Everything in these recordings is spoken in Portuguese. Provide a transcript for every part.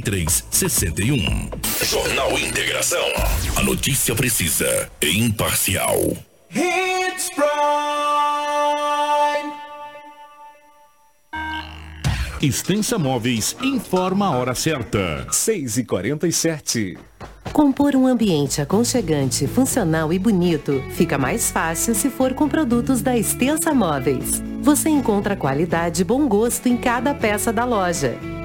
361. Jornal Integração. A notícia precisa e imparcial. Hits Prime. Extensa Móveis informa a hora certa. 6 e 47 Compor um ambiente aconchegante, funcional e bonito fica mais fácil se for com produtos da Extensa Móveis. Você encontra qualidade e bom gosto em cada peça da loja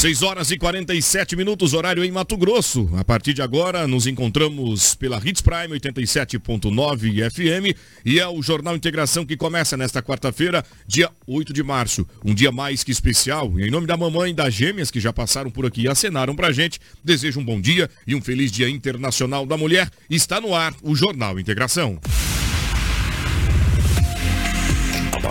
6 horas e 47 minutos, horário em Mato Grosso. A partir de agora, nos encontramos pela Hits Prime 87.9 FM e é o Jornal Integração que começa nesta quarta-feira, dia 8 de março. Um dia mais que especial. E em nome da mamãe e das gêmeas que já passaram por aqui e acenaram pra gente, desejo um bom dia e um feliz Dia Internacional da Mulher. Está no ar o Jornal Integração.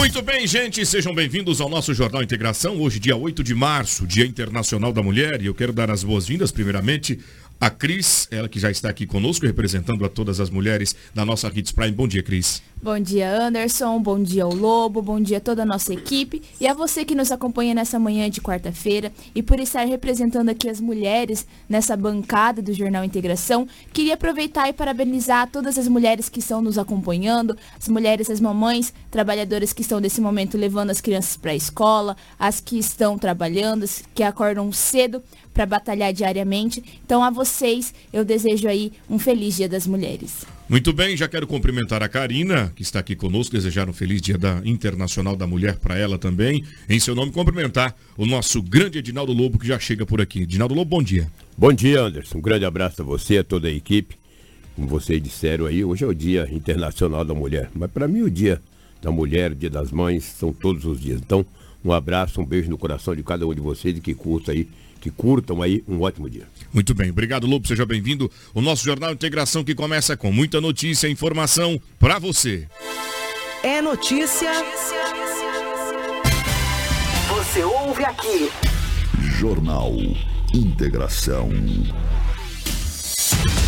Muito bem, gente, sejam bem-vindos ao nosso Jornal Integração. Hoje, dia 8 de março, Dia Internacional da Mulher, e eu quero dar as boas-vindas, primeiramente, a Cris, ela que já está aqui conosco, representando a todas as mulheres da nossa Hits Prime. Bom dia, Cris. Bom dia, Anderson. Bom dia ao Lobo. Bom dia a toda a nossa equipe e a você que nos acompanha nessa manhã de quarta-feira e por estar representando aqui as mulheres nessa bancada do Jornal Integração. Queria aproveitar e parabenizar todas as mulheres que estão nos acompanhando, as mulheres, as mamães, trabalhadoras que estão nesse momento levando as crianças para a escola, as que estão trabalhando, as que acordam cedo para batalhar diariamente. Então, a vocês, eu desejo aí um feliz Dia das Mulheres. Muito bem, já quero cumprimentar a Karina, que está aqui conosco, desejar um feliz Dia da Internacional da Mulher para ela também. Em seu nome, cumprimentar o nosso grande Edinaldo Lobo, que já chega por aqui. Edinaldo Lobo, bom dia. Bom dia, Anderson. Um grande abraço a você, a toda a equipe. Como vocês disseram aí, hoje é o Dia Internacional da Mulher. Mas para mim, o Dia da Mulher, o Dia das Mães, são todos os dias. Então, um abraço, um beijo no coração de cada um de vocês e que curta aí que curtam aí um ótimo dia. Muito bem, obrigado Lobo, seja bem-vindo. O nosso Jornal Integração que começa com muita notícia e informação para você. É notícia. Você ouve aqui. Jornal Integração.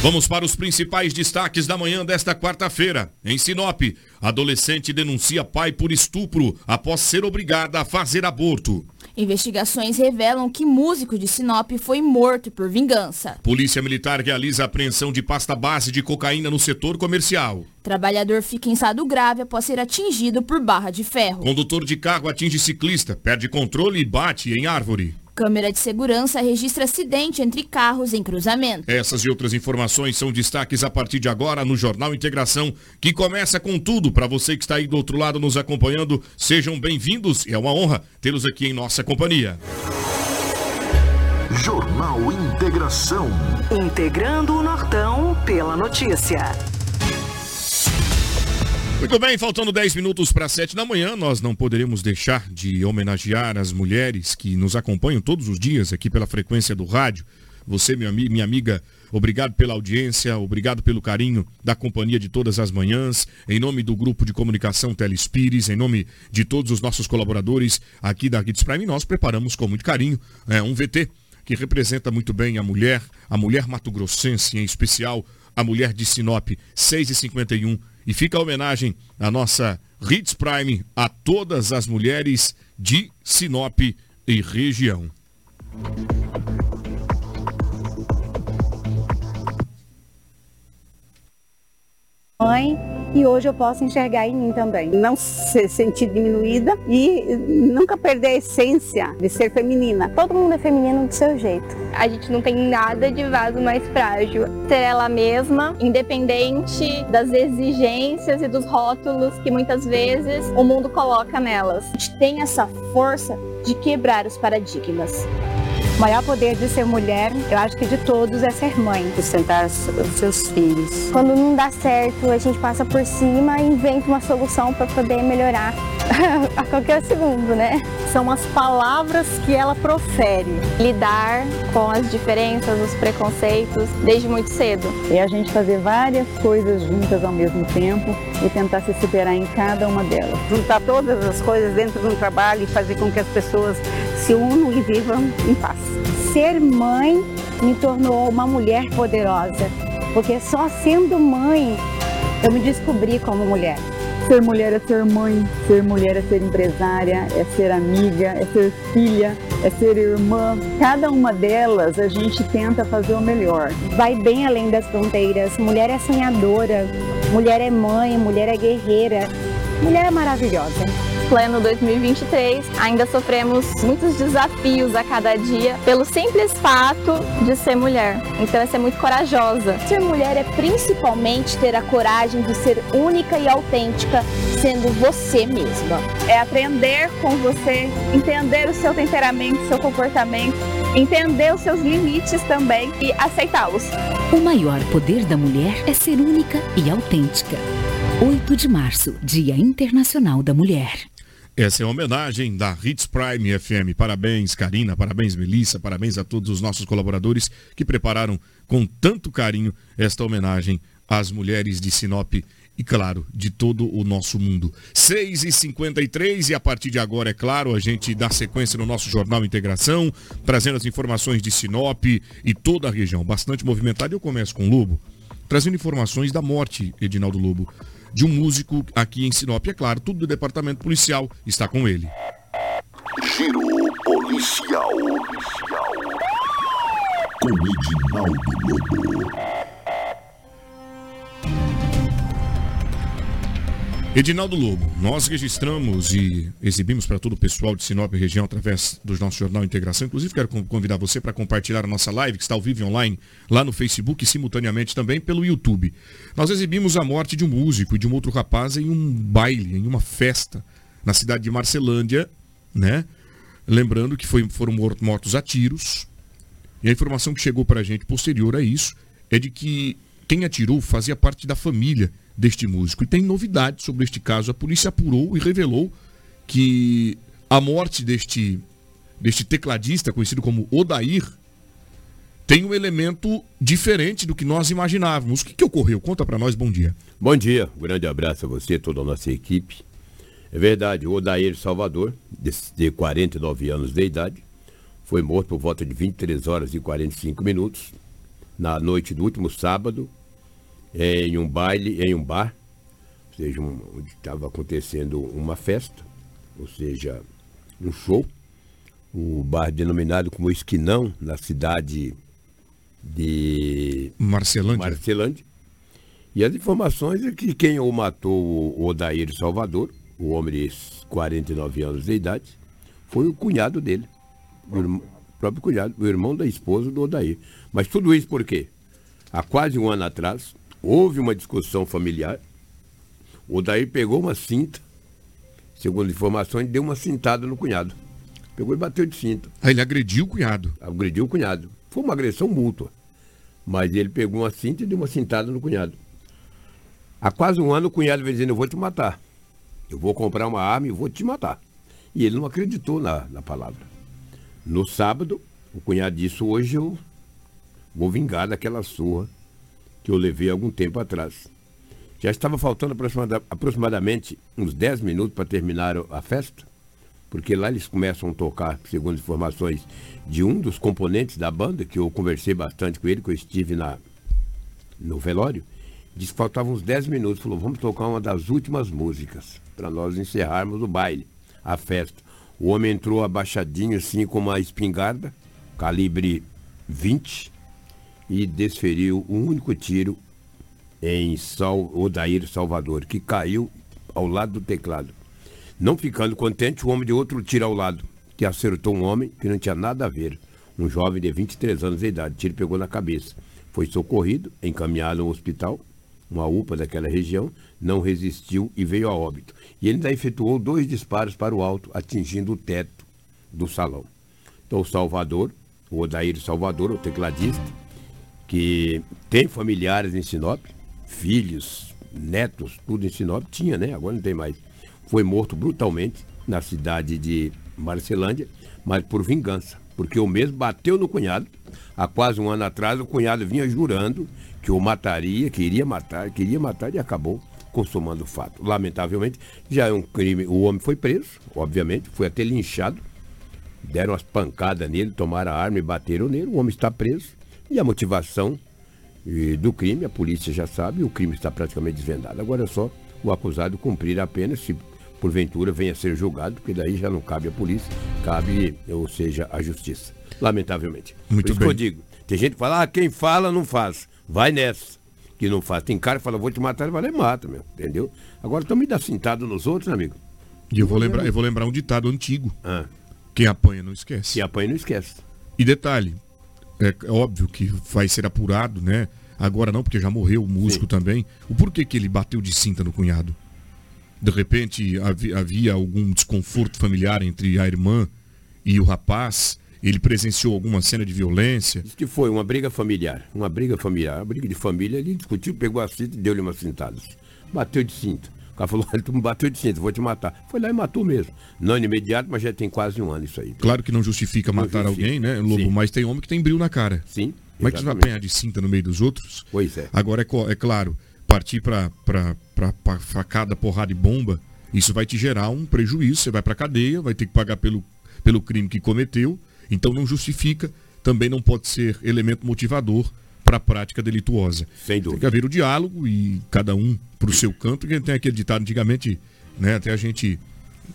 Vamos para os principais destaques da manhã desta quarta-feira. Em Sinop, adolescente denuncia pai por estupro após ser obrigada a fazer aborto. Investigações revelam que músico de Sinop foi morto por vingança. Polícia Militar realiza apreensão de pasta base de cocaína no setor comercial. Trabalhador fica em estado grave após ser atingido por barra de ferro. Condutor de carro atinge ciclista, perde controle e bate em árvore. Câmera de segurança registra acidente entre carros em cruzamento. Essas e outras informações são destaques a partir de agora no Jornal Integração, que começa com tudo para você que está aí do outro lado nos acompanhando. Sejam bem-vindos e é uma honra tê-los aqui em nossa companhia. Jornal Integração. Integrando o Nortão pela notícia. Muito bem, faltando 10 minutos para 7 da manhã, nós não poderíamos deixar de homenagear as mulheres que nos acompanham todos os dias aqui pela frequência do rádio. Você, minha, minha amiga, obrigado pela audiência, obrigado pelo carinho da companhia de todas as manhãs. Em nome do grupo de comunicação Telespires, em nome de todos os nossos colaboradores aqui da Kids Prime, nós preparamos com muito carinho é, um VT que representa muito bem a mulher, a mulher mato-grossense, em especial a mulher de Sinop, 6h51 e fica a homenagem à nossa Hits Prime a todas as mulheres de Sinop e região. Mãe, e hoje eu posso enxergar em mim também. Não se sentir diminuída e nunca perder a essência de ser feminina. Todo mundo é feminino do seu jeito. A gente não tem nada de vaso mais frágil. Ser ela mesma, independente das exigências e dos rótulos que muitas vezes o mundo coloca nelas. A gente tem essa força de quebrar os paradigmas. O maior poder de ser mulher, eu acho que de todos, é ser mãe. Sustentar os seus filhos. Quando não dá certo, a gente passa por cima e inventa uma solução para poder melhorar a qualquer segundo, né? São as palavras que ela profere. Lidar com as diferenças, os preconceitos, desde muito cedo. É a gente fazer várias coisas juntas ao mesmo tempo e tentar se superar em cada uma delas. Juntar todas as coisas dentro de um trabalho e fazer com que as pessoas se unam e vivam em paz. Ser mãe me tornou uma mulher poderosa, porque só sendo mãe eu me descobri como mulher. Ser mulher é ser mãe, ser mulher é ser empresária, é ser amiga, é ser filha, é ser irmã. Cada uma delas a gente tenta fazer o melhor. Vai bem além das fronteiras. Mulher é sonhadora, mulher é mãe, mulher é guerreira, mulher é maravilhosa pleno 2023, ainda sofremos muitos desafios a cada dia pelo simples fato de ser mulher. Então é ser muito corajosa. Ser mulher é principalmente ter a coragem de ser única e autêntica, sendo você mesma. É aprender com você, entender o seu temperamento, seu comportamento, entender os seus limites também e aceitá-los. O maior poder da mulher é ser única e autêntica. 8 de março, Dia Internacional da Mulher. Essa é a homenagem da Hits Prime FM. Parabéns, Karina, parabéns, Melissa, parabéns a todos os nossos colaboradores que prepararam com tanto carinho esta homenagem às mulheres de Sinop e, claro, de todo o nosso mundo. 6h53 e a partir de agora, é claro, a gente dá sequência no nosso Jornal Integração, trazendo as informações de Sinop e toda a região. Bastante movimentada. Eu começo com o Lobo, trazendo informações da morte, Edinaldo Lobo de um músico aqui em Sinop. É claro, tudo do departamento policial está com ele. Giro policial. policial. Com Edinaldo Lobo. Edinaldo Lobo, nós registramos e exibimos para todo o pessoal de Sinop região através do nosso jornal Integração. Inclusive, quero convidar você para compartilhar a nossa live, que está ao vivo online, lá no Facebook e simultaneamente também pelo YouTube. Nós exibimos a morte de um músico e de um outro rapaz em um baile, em uma festa, na cidade de Marcelândia, né? Lembrando que foi, foram mortos a tiros. E a informação que chegou para a gente posterior a isso é de que quem atirou fazia parte da família deste músico. E tem novidade sobre este caso. A polícia apurou e revelou que a morte deste, deste tecladista, conhecido como Odair, tem um elemento diferente do que nós imaginávamos. O que, que ocorreu? Conta para nós, bom dia. Bom dia, um grande abraço a você, toda a nossa equipe. É verdade, o Odair Salvador, de, de 49 anos de idade, foi morto por volta de 23 horas e 45 minutos, na noite do último sábado, em um baile, em um bar, ou seja, um, onde estava acontecendo uma festa, ou seja, um show. O bar denominado como Esquinão, na cidade de Marcelândia. Marcelândia. E as informações é que quem o matou, o Odair Salvador, o homem de 49 anos de idade, foi o cunhado dele, o irmão, próprio cunhado, o irmão da esposa do Odair. Mas tudo isso por quê? Há quase um ano atrás, Houve uma discussão familiar. O Daí pegou uma cinta, segundo informações, deu uma cintada no cunhado. Pegou e bateu de cinta. Aí ele agrediu o cunhado. Agrediu o cunhado. Foi uma agressão mútua. Mas ele pegou uma cinta e deu uma cintada no cunhado. Há quase um ano o cunhado veio dizendo, eu vou te matar. Eu vou comprar uma arma e vou te matar. E ele não acreditou na, na palavra. No sábado, o cunhado disse, hoje eu vou vingar daquela surra que eu levei algum tempo atrás. Já estava faltando aproximadamente uns 10 minutos para terminar a festa, porque lá eles começam a tocar, segundo informações de um dos componentes da banda, que eu conversei bastante com ele, que eu estive na, no velório, disse que faltavam uns 10 minutos. Falou, vamos tocar uma das últimas músicas, para nós encerrarmos o baile, a festa. O homem entrou abaixadinho, assim, com uma espingarda, calibre 20, e desferiu um único tiro em Sal, Odair Salvador, que caiu ao lado do teclado. Não ficando contente, o homem de outro tiro ao lado, que acertou um homem que não tinha nada a ver. Um jovem de 23 anos de idade. O tiro pegou na cabeça. Foi socorrido, encaminhado ao hospital, uma UPA daquela região, não resistiu e veio a óbito. E ele ainda efetuou dois disparos para o alto, atingindo o teto do salão. Então, o Salvador, o Odair Salvador, o tecladista, que tem familiares em Sinop, filhos, netos, tudo em Sinop, tinha, né? Agora não tem mais. Foi morto brutalmente na cidade de Marcelândia, mas por vingança, porque o mesmo bateu no cunhado. Há quase um ano atrás, o cunhado vinha jurando que o mataria, que iria matar, queria matar e acabou consumando o fato. Lamentavelmente, já é um crime. O homem foi preso, obviamente, foi até linchado. Deram as pancadas nele, tomaram a arma e bateram nele. O homem está preso. E a motivação do crime, a polícia já sabe, o crime está praticamente desvendado. Agora é só o acusado cumprir a pena, se porventura venha a ser julgado, porque daí já não cabe a polícia, cabe, ou seja, a justiça. Lamentavelmente. Muito Por isso bem. que eu digo, tem gente que fala, ah, quem fala não faz. Vai nessa. Que não faz. Tem cara que fala, vou te matar, ele vai lá e mata, meu. Entendeu? Agora também dá cintado nos outros, amigo? E eu vou lembrar, eu vou lembrar um ditado antigo. Ah. Quem apanha não esquece. Quem apanha não esquece. E detalhe, é óbvio que vai ser apurado, né? Agora não, porque já morreu o músico também. O porquê que ele bateu de cinta no cunhado? De repente havi- havia algum desconforto familiar entre a irmã e o rapaz? Ele presenciou alguma cena de violência? Diz que foi uma briga familiar. Uma briga familiar. Uma briga de família. Ele discutiu, pegou a cinta e deu-lhe umas cintadas. Bateu de cinta. O cara falou, olha, tu me bateu de cinta, vou te matar. Foi lá e matou mesmo. Não de imediato, mas já tem quase um ano isso aí. Claro que não justifica Não matar justifica. alguém, né, Lobo? Sim. Mas tem homem que tem brilho na cara. Sim. Como é que você vai apanhar de cinta no meio dos outros? Pois é. Agora é, é claro, partir pra facada, porrada e bomba, isso vai te gerar um prejuízo. Você vai pra cadeia, vai ter que pagar pelo, pelo crime que cometeu. Então não justifica, também não pode ser elemento motivador para a prática delituosa. Sem Tem que haver o diálogo e cada um pro seu canto. Que tem aquele ditado antigamente, né? Até a gente,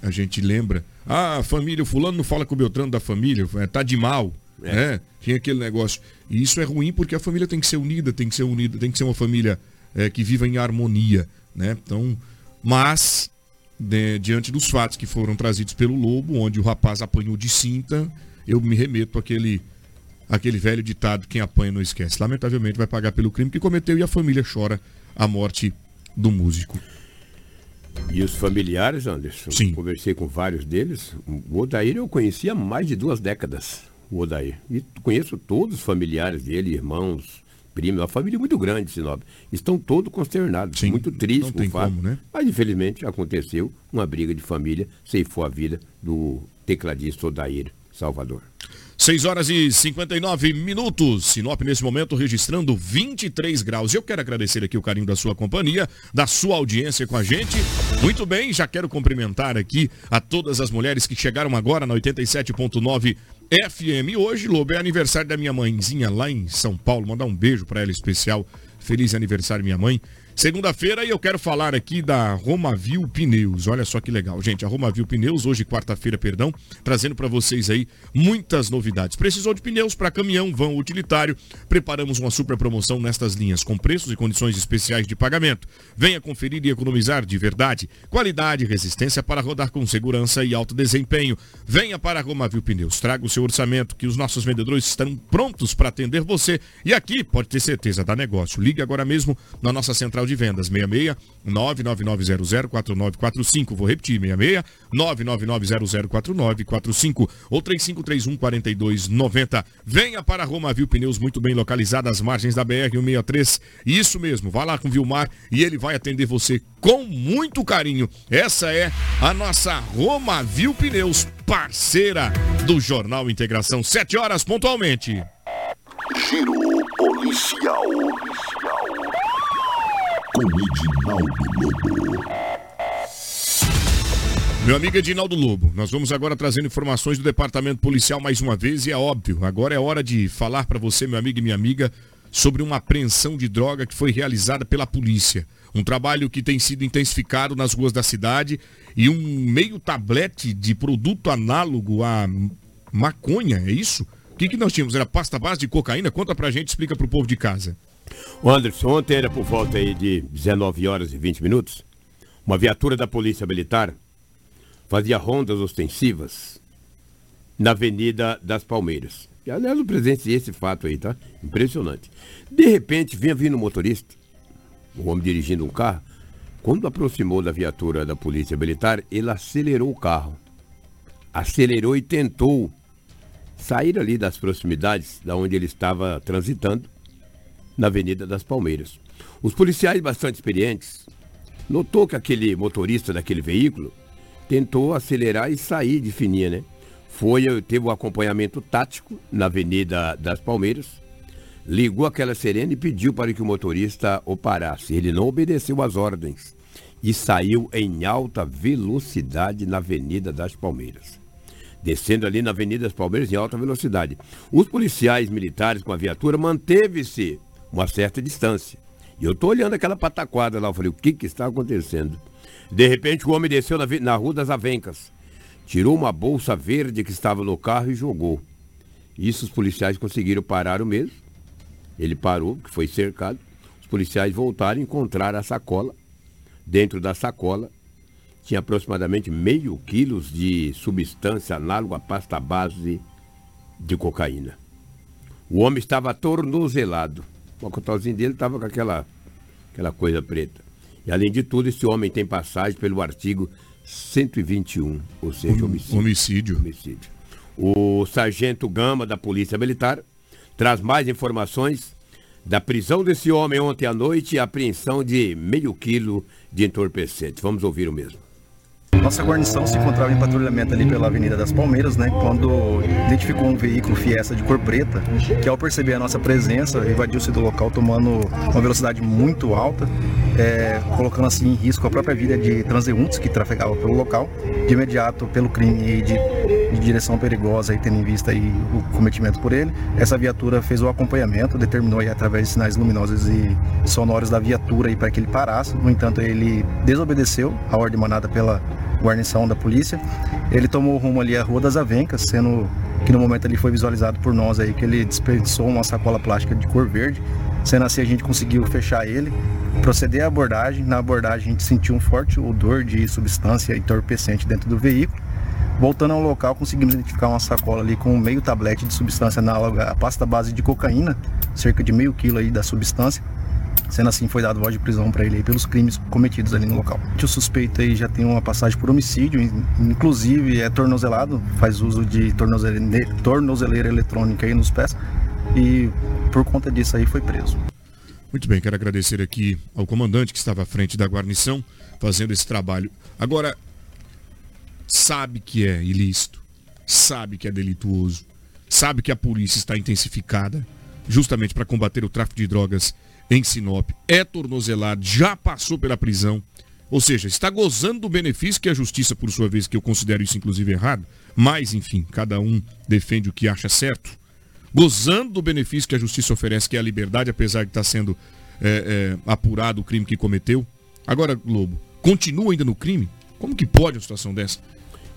a gente lembra. Ah, a família, o fulano não fala com o Beltrano da família, é, tá de mal. É. né? Tinha aquele negócio. E isso é ruim porque a família tem que ser unida, tem que ser unida, tem que ser uma família é, que viva em harmonia. Né? Então, mas, né, diante dos fatos que foram trazidos pelo Lobo, onde o rapaz apanhou de cinta, eu me remeto àquele, àquele velho ditado, quem apanha não esquece. Lamentavelmente vai pagar pelo crime que cometeu e a família chora a morte do músico. E os familiares, Anderson? Sim. Conversei com vários deles. O Odair eu conheci há mais de duas décadas. O Odair. E conheço todos os familiares dele, irmãos, primos, uma família muito grande, Sinop. Estão todos consternados, muito tristes com o fato. como, né? Mas infelizmente aconteceu uma briga de família, ceifou a vida do tecladista Odair Salvador. 6 horas e 59 minutos. Sinop nesse momento registrando 23 graus. Eu quero agradecer aqui o carinho da sua companhia, da sua audiência com a gente. Muito bem, já quero cumprimentar aqui a todas as mulheres que chegaram agora na 87.9 FM. Hoje, Lobo, é aniversário da minha mãezinha lá em São Paulo. Mandar um beijo para ela especial. Feliz aniversário, minha mãe. Segunda-feira e eu quero falar aqui da Romavil Pneus. Olha só que legal, gente. A Romavil Pneus, hoje quarta-feira, perdão, trazendo para vocês aí muitas novidades. Precisou de pneus para caminhão, vão utilitário? Preparamos uma super promoção nestas linhas com preços e condições especiais de pagamento. Venha conferir e economizar de verdade. Qualidade e resistência para rodar com segurança e alto desempenho. Venha para a Romavil Pneus. Traga o seu orçamento que os nossos vendedores estão prontos para atender você. E aqui pode ter certeza dá negócio. Ligue agora mesmo na nossa central de vendas 66 999004945. Vou repetir, 66 999004945 ou 3531 4290. Venha para a Romavil Pneus, muito bem localizada às margens da BR 163. Isso mesmo, vá lá com o Vilmar e ele vai atender você com muito carinho. Essa é a nossa Romavil Pneus, parceira do Jornal Integração. 7 horas pontualmente. Giro policial. Com Edinaldo Lobo. Meu amigo Edinaldo Lobo, nós vamos agora trazendo informações do Departamento Policial mais uma vez e é óbvio, agora é hora de falar para você, meu amigo e minha amiga, sobre uma apreensão de droga que foi realizada pela polícia. Um trabalho que tem sido intensificado nas ruas da cidade e um meio tablete de produto análogo a maconha, é isso? O que, que nós tínhamos? Era pasta base de cocaína? Conta pra gente, explica pro povo de casa. O Anderson, ontem era por volta aí de 19 horas e 20 minutos. Uma viatura da Polícia Militar fazia rondas ostensivas na Avenida das Palmeiras. E, aliás, eu presenciei esse fato aí, tá? Impressionante. De repente, vinha vindo um motorista, um homem dirigindo um carro. Quando aproximou da viatura da Polícia Militar, ele acelerou o carro. Acelerou e tentou sair ali das proximidades da onde ele estava transitando, na Avenida das Palmeiras. Os policiais bastante experientes notou que aquele motorista daquele veículo tentou acelerar e sair de fininha, né? Foi, teve o um acompanhamento tático na Avenida das Palmeiras, ligou aquela serena e pediu para que o motorista o parasse. Ele não obedeceu às ordens e saiu em alta velocidade na Avenida das Palmeiras. Descendo ali na Avenida das Palmeiras em alta velocidade. Os policiais militares com a viatura manteve-se uma certa distância. E eu estou olhando aquela pataquada lá, eu falei, o que, que está acontecendo? De repente o homem desceu na, na Rua das Avencas tirou uma bolsa verde que estava no carro e jogou. Isso os policiais conseguiram parar o mesmo. Ele parou, que foi cercado. Os policiais voltaram e encontraram a sacola. Dentro da sacola tinha aproximadamente meio quilos de substância análoga à pasta base de cocaína. O homem estava tornozelado. O cotozinho dele estava com aquela, aquela coisa preta. E além de tudo, esse homem tem passagem pelo artigo 121, ou seja, homicídio. Homicídio. homicídio. O sargento Gama da Polícia Militar traz mais informações da prisão desse homem ontem à noite e apreensão de meio quilo de entorpecente. Vamos ouvir o mesmo. Nossa guarnição se encontrava em patrulhamento ali pela Avenida das Palmeiras, né? Quando identificou um veículo Fiesta de cor preta, que ao perceber a nossa presença, evadiu-se do local tomando uma velocidade muito alta, é, colocando assim em risco a própria vida de transeuntes que trafegavam pelo local. De imediato, pelo crime de, de direção perigosa e tendo em vista aí o cometimento por ele, essa viatura fez o acompanhamento, determinou aí através de sinais luminosos e sonoros da viatura para que ele parasse. No entanto, ele desobedeceu a ordem manada pela guarnição da polícia. Ele tomou rumo ali à Rua das Avencas, sendo que no momento ali foi visualizado por nós aí que ele desperdiçou uma sacola plástica de cor verde. Sendo assim, a gente conseguiu fechar ele, proceder à abordagem. Na abordagem, a gente sentiu um forte odor de substância entorpecente dentro do veículo. Voltando ao local, conseguimos identificar uma sacola ali com meio tablete de substância análoga à pasta base de cocaína, cerca de meio quilo aí da substância. Sendo assim, foi dado voz de prisão para ele pelos crimes cometidos ali no local. O suspeito aí já tem uma passagem por homicídio, inclusive é tornozelado, faz uso de tornozeleira, tornozeleira eletrônica aí nos pés e por conta disso aí foi preso. Muito bem, quero agradecer aqui ao comandante que estava à frente da guarnição fazendo esse trabalho. Agora, sabe que é ilícito, sabe que é delituoso, sabe que a polícia está intensificada justamente para combater o tráfico de drogas em Sinop, é tornozelado, já passou pela prisão, ou seja, está gozando do benefício que a justiça, por sua vez, que eu considero isso inclusive errado, mas enfim, cada um defende o que acha certo, gozando do benefício que a justiça oferece, que é a liberdade, apesar de estar sendo é, é, apurado o crime que cometeu. Agora, Globo, continua ainda no crime? Como que pode uma situação dessa?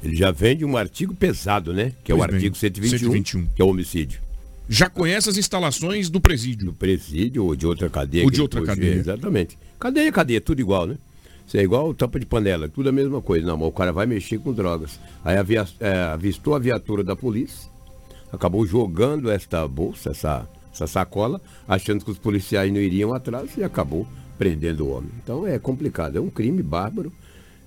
Ele já vem de um artigo pesado, né? Que é pois o artigo bem, 121, 121, que é o homicídio já conhece as instalações do presídio. Do presídio ou de outra cadeia. Ou de outra cadeia. exatamente. Cadeia, cadeia, tudo igual, né? Isso é igual tampa de panela, tudo a mesma coisa. Não, mas o cara vai mexer com drogas. Aí avia, é, avistou a viatura da polícia, acabou jogando esta bolsa, essa, essa sacola, achando que os policiais não iriam atrás e acabou prendendo o homem. Então é complicado, é um crime bárbaro,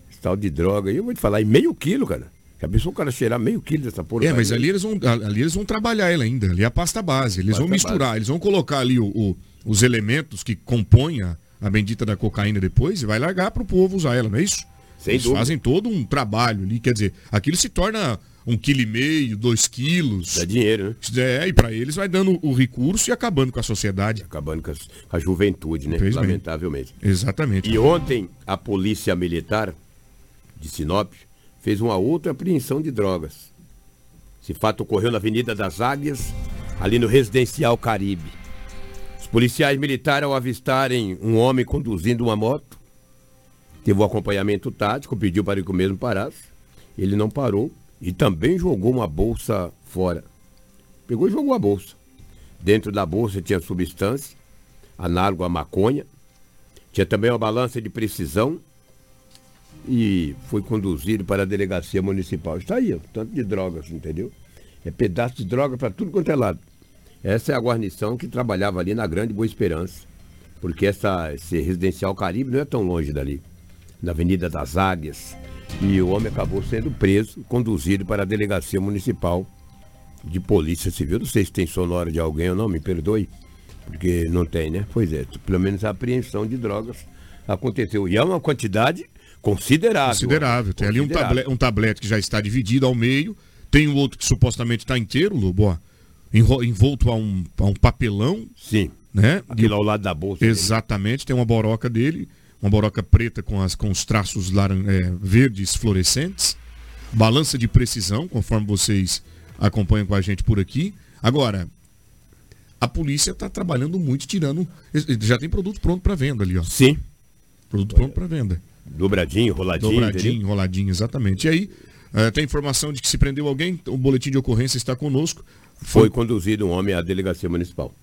esse tal de droga. E eu vou te falar, em meio quilo, cara. Pensou o cara cheirar meio quilo dessa porra? É, mas ali eles, vão, ali eles vão trabalhar ela ainda. Ali é a pasta base. Eles pasta vão misturar, base. eles vão colocar ali o, o, os elementos que compõem a, a bendita da cocaína depois e vai largar para o povo usar ela, não é isso? Sem eles dúvida. fazem todo um trabalho ali. Quer dizer, aquilo se torna um quilo e meio, dois quilos. Dá dinheiro, né? É, e para eles vai dando o recurso e acabando com a sociedade. Acabando com a, a juventude, né? Fez Lamentavelmente. Exatamente. E ontem, a polícia militar de Sinop fez uma outra apreensão de drogas. Esse fato ocorreu na Avenida das Águias, ali no Residencial Caribe. Os policiais militares, ao avistarem um homem conduzindo uma moto, teve um acompanhamento tático, pediu para que o mesmo parasse. Ele não parou e também jogou uma bolsa fora. Pegou e jogou a bolsa. Dentro da bolsa tinha substância análogo à maconha. Tinha também uma balança de precisão e foi conduzido para a delegacia municipal. Está aí, tanto de drogas, entendeu? É pedaço de droga para tudo quanto é lado. Essa é a guarnição que trabalhava ali na Grande Boa Esperança, porque essa, esse residencial Caribe não é tão longe dali, na Avenida das Águias. E o homem acabou sendo preso, conduzido para a delegacia municipal de polícia civil. Não sei se tem sonora de alguém ou não, me perdoe, porque não tem, né? Pois é, pelo menos a apreensão de drogas aconteceu. E é uma quantidade considerável. Considerável. Tem ali um, tablet, um tablete que já está dividido ao meio, tem o outro que supostamente está inteiro, Lobo, ó, envolto a um, a um papelão. Sim. Né? Aquilo ao lado da bolsa. Exatamente, dele. tem uma boroca dele, uma boroca preta com, as, com os traços laran é, verdes fluorescentes, balança de precisão, conforme vocês acompanham com a gente por aqui. Agora, a polícia está trabalhando muito, tirando. Já tem produto pronto para venda ali, ó. Sim. Produto pronto para venda. Dobradinho, roladinho. Dobradinho, entendeu? roladinho, exatamente. E aí, uh, tem informação de que se prendeu alguém, o boletim de ocorrência está conosco. Foi, Foi conduzido um homem à delegacia municipal.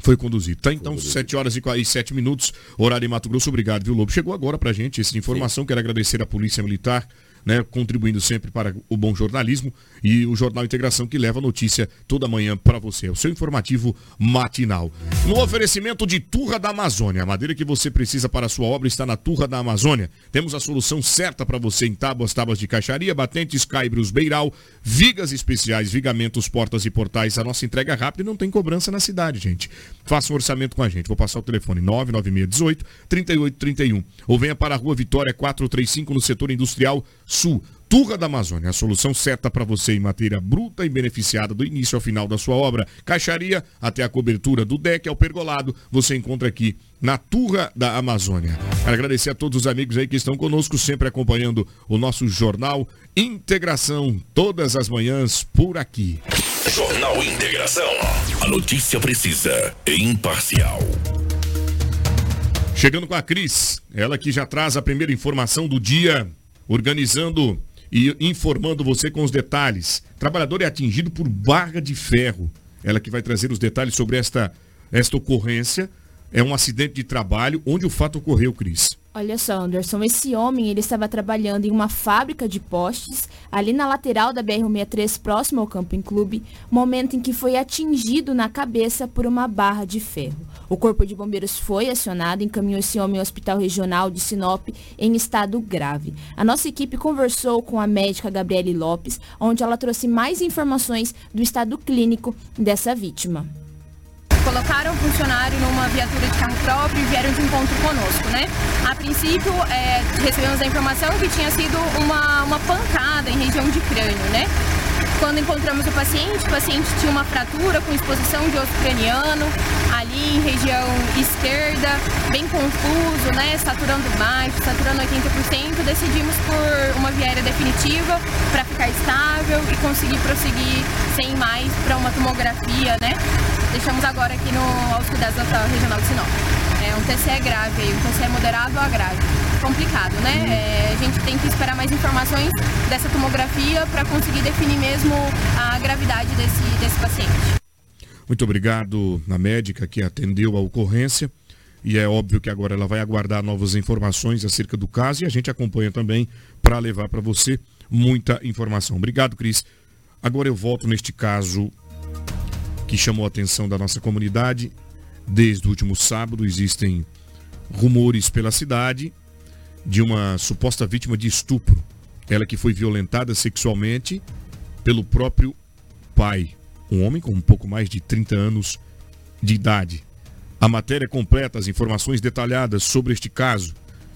Foi conduzido. Tá então, conduzido. 7 horas e 7 minutos, horário em Mato Grosso. Obrigado, viu, Lobo? Chegou agora pra gente essa informação. Sim. Quero agradecer a Polícia Militar né, contribuindo sempre para o bom jornalismo e o Jornal Integração que leva a notícia toda manhã para você. É o seu informativo matinal. No oferecimento de Turra da Amazônia, a madeira que você precisa para a sua obra está na Turra da Amazônia. Temos a solução certa para você em tábuas, tábuas de caixaria, batentes, caibros, beiral, vigas especiais, vigamentos, portas e portais. A nossa entrega é rápida e não tem cobrança na cidade, gente. Faça um orçamento com a gente. Vou passar o telefone 99618 3831 ou venha para a Rua Vitória 435 no setor industrial Sul. Turra da Amazônia, a solução certa para você em matéria bruta e beneficiada do início ao final da sua obra. Caixaria até a cobertura do deck ao pergolado, você encontra aqui na Turra da Amazônia. Quero agradecer a todos os amigos aí que estão conosco, sempre acompanhando o nosso jornal Integração, todas as manhãs por aqui. Jornal Integração. A notícia precisa e imparcial. Chegando com a Cris, ela que já traz a primeira informação do dia organizando e informando você com os detalhes. Trabalhador é atingido por barra de ferro. Ela que vai trazer os detalhes sobre esta, esta ocorrência. É um acidente de trabalho. Onde o fato ocorreu, Cris? Olha só, Anderson, esse homem ele estava trabalhando em uma fábrica de postes, ali na lateral da BR-163, próximo ao Camping Clube, momento em que foi atingido na cabeça por uma barra de ferro. O corpo de bombeiros foi acionado e encaminhou esse homem ao Hospital Regional de Sinop em estado grave. A nossa equipe conversou com a médica Gabriele Lopes, onde ela trouxe mais informações do estado clínico dessa vítima colocaram o funcionário numa viatura de carro próprio e vieram de encontro conosco, né? A princípio, é, recebemos a informação que tinha sido uma, uma pancada em região de crânio, né? Quando encontramos o paciente, o paciente tinha uma fratura com exposição de osso craniano, ali em região esquerda, bem confuso, né? Saturando baixo, saturando 80%. Decidimos por uma via aérea definitiva para ficar estável e conseguir prosseguir sem mais para uma tomografia, né? Deixamos agora aqui no, da regional de Sinop. É um TCE grave, um TCE moderado a grave. Complicado, né? É, a gente tem que esperar mais informações dessa tomografia para conseguir definir mesmo a gravidade desse, desse paciente. Muito obrigado na médica que atendeu a ocorrência. E é óbvio que agora ela vai aguardar novas informações acerca do caso e a gente acompanha também para levar para você muita informação. Obrigado, Cris. Agora eu volto neste caso que chamou a atenção da nossa comunidade. Desde o último sábado existem rumores pela cidade de uma suposta vítima de estupro. Ela que foi violentada sexualmente pelo próprio pai, um homem com um pouco mais de 30 anos de idade. A matéria completa, as informações detalhadas sobre este caso,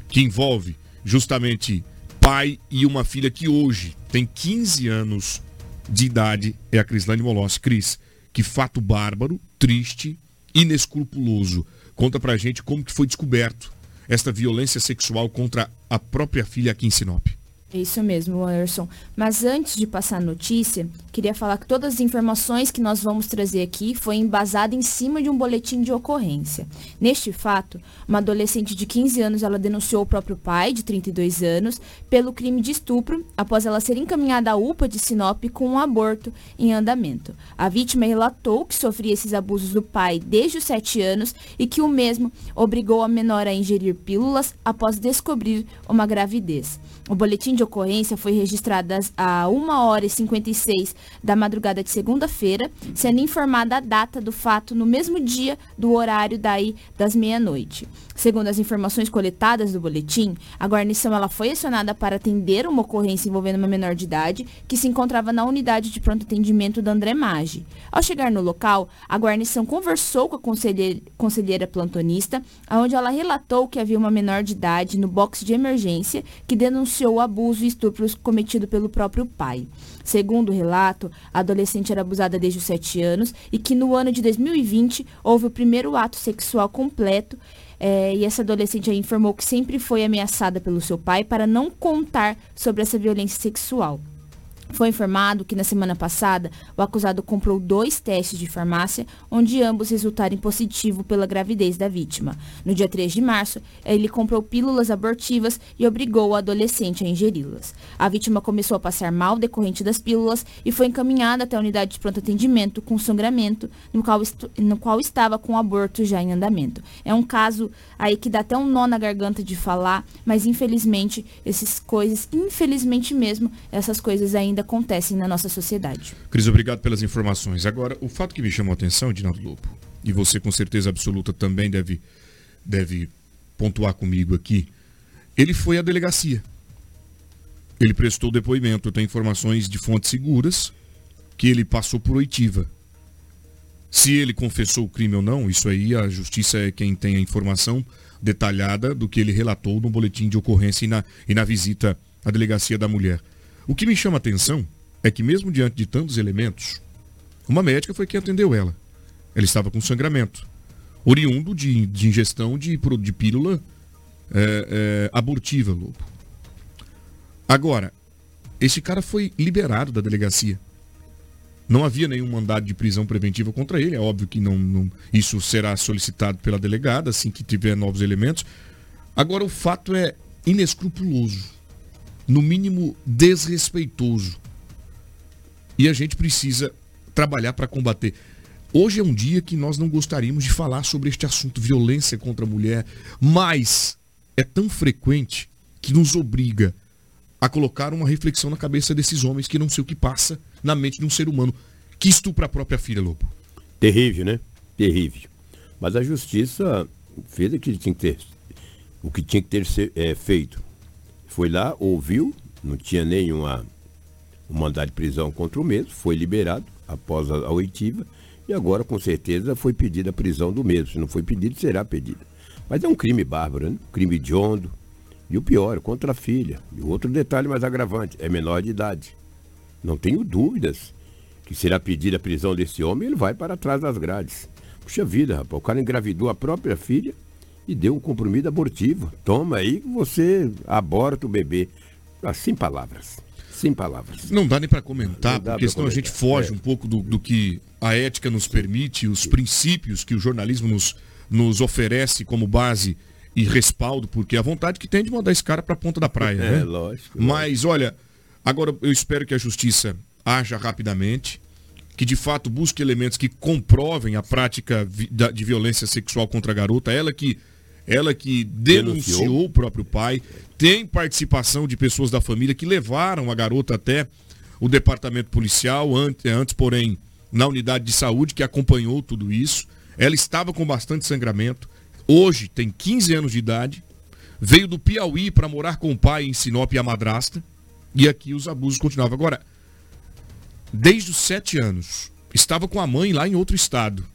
que envolve justamente pai e uma filha que hoje tem 15 anos de idade, é a Crislane Molossi. Cris, que fato bárbaro, triste, inescrupuloso. Conta pra gente como que foi descoberto esta violência sexual contra a própria filha aqui em Sinop. É isso mesmo, Anderson. Mas antes de passar a notícia, queria falar que todas as informações que nós vamos trazer aqui foi embasada em cima de um boletim de ocorrência. Neste fato, uma adolescente de 15 anos ela denunciou o próprio pai, de 32 anos, pelo crime de estupro, após ela ser encaminhada à UPA de Sinop com um aborto em andamento. A vítima relatou que sofria esses abusos do pai desde os 7 anos e que o mesmo obrigou a menor a ingerir pílulas após descobrir uma gravidez. O boletim de ocorrência foi registrado a 1 hora e 56 da madrugada de segunda-feira, sendo informada a data do fato no mesmo dia do horário daí das meia-noite. Segundo as informações coletadas do boletim, a guarnição ela foi acionada para atender uma ocorrência envolvendo uma menor de idade que se encontrava na unidade de pronto atendimento da André Maggi. Ao chegar no local, a guarnição conversou com a conselheira, conselheira plantonista, onde ela relatou que havia uma menor de idade no box de emergência que denunciou o abuso e estupros cometido pelo próprio pai. Segundo o relato, a adolescente era abusada desde os 7 anos e que no ano de 2020 houve o primeiro ato sexual completo é, e essa adolescente informou que sempre foi ameaçada pelo seu pai para não contar sobre essa violência sexual. Foi informado que na semana passada o acusado comprou dois testes de farmácia, onde ambos resultaram positivo pela gravidez da vítima. No dia 3 de março, ele comprou pílulas abortivas e obrigou o adolescente a ingeri-las. A vítima começou a passar mal decorrente das pílulas e foi encaminhada até a unidade de pronto atendimento com sangramento, no qual, no qual estava com o aborto já em andamento. É um caso aí que dá até um nó na garganta de falar, mas infelizmente essas coisas, infelizmente mesmo, essas coisas ainda acontecem na nossa sociedade. Cris, obrigado pelas informações. Agora, o fato que me chamou a atenção, Dinaldo Lobo, e você com certeza absoluta também deve, deve pontuar comigo aqui, ele foi à delegacia. Ele prestou depoimento. Eu tenho informações de fontes seguras que ele passou por oitiva. Se ele confessou o crime ou não, isso aí a justiça é quem tem a informação detalhada do que ele relatou no boletim de ocorrência e na, e na visita à delegacia da mulher. O que me chama a atenção é que, mesmo diante de tantos elementos, uma médica foi quem atendeu ela. Ela estava com sangramento, oriundo de, de ingestão de, de pílula é, é, abortiva, Lobo. Agora, esse cara foi liberado da delegacia. Não havia nenhum mandado de prisão preventiva contra ele. É óbvio que não, não, isso será solicitado pela delegada assim que tiver novos elementos. Agora, o fato é inescrupuloso no mínimo desrespeitoso. E a gente precisa trabalhar para combater. Hoje é um dia que nós não gostaríamos de falar sobre este assunto, violência contra a mulher, mas é tão frequente que nos obriga a colocar uma reflexão na cabeça desses homens que não sei o que passa na mente de um ser humano que estupra a própria filha, Lobo. Terrível, né? Terrível. Mas a justiça fez o que tinha que ter, o que tinha que ter é, feito. Foi lá, ouviu, não tinha nenhuma um mandado de prisão contra o mesmo, foi liberado após a, oitiva e agora com certeza foi pedida a prisão do mesmo. Se não foi pedido, será pedida. Mas é um crime bárbaro, né? crime hediondo. E o pior, contra a filha. E outro detalhe mais agravante, é menor de idade. Não tenho dúvidas que será pedida a prisão desse homem, ele vai para trás das grades. Puxa vida, rapaz, o cara engravidou a própria filha e deu um comprimido abortivo. Toma aí que você aborta o bebê. Sem palavras. Sem palavras. Não dá nem para comentar, porque senão comentar. a gente foge é. um pouco do, do, que a ética nos permite, os princípios que o jornalismo nos, nos oferece como base e respaldo, porque é a vontade que tem de mandar esse cara para a ponta da praia. É, né? lógico. Mas, olha, agora eu espero que a justiça haja rapidamente, que de fato busque elementos que comprovem a prática de violência sexual contra a garota, ela que ela que denunciou, denunciou o próprio pai, tem participação de pessoas da família que levaram a garota até o departamento policial, antes, antes porém, na unidade de saúde, que acompanhou tudo isso. Ela estava com bastante sangramento. Hoje tem 15 anos de idade. Veio do Piauí para morar com o pai em Sinop e a madrasta. E aqui os abusos continuavam. Agora, desde os 7 anos, estava com a mãe lá em outro estado.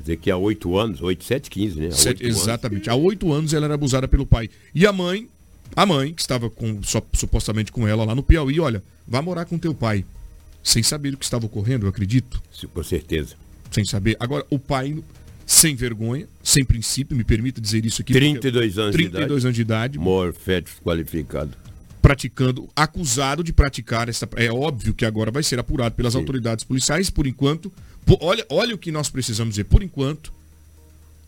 Quer dizer que há oito anos, oito, sete, quinze, né? Sete, exatamente. Anos. Há oito anos ela era abusada pelo pai. E a mãe, a mãe, que estava com, só, supostamente com ela lá no Piauí, olha, vá morar com teu pai. Sem saber o que estava ocorrendo, eu acredito. Sim, com certeza. Sem saber. Agora, o pai, sem vergonha, sem princípio, me permita dizer isso aqui. 32 anos 32 de idade. anos de idade. Morfetos qualificado. Praticando, acusado de praticar essa. É óbvio que agora vai ser apurado pelas Sim. autoridades policiais. Por enquanto, olha, olha o que nós precisamos dizer. Por enquanto,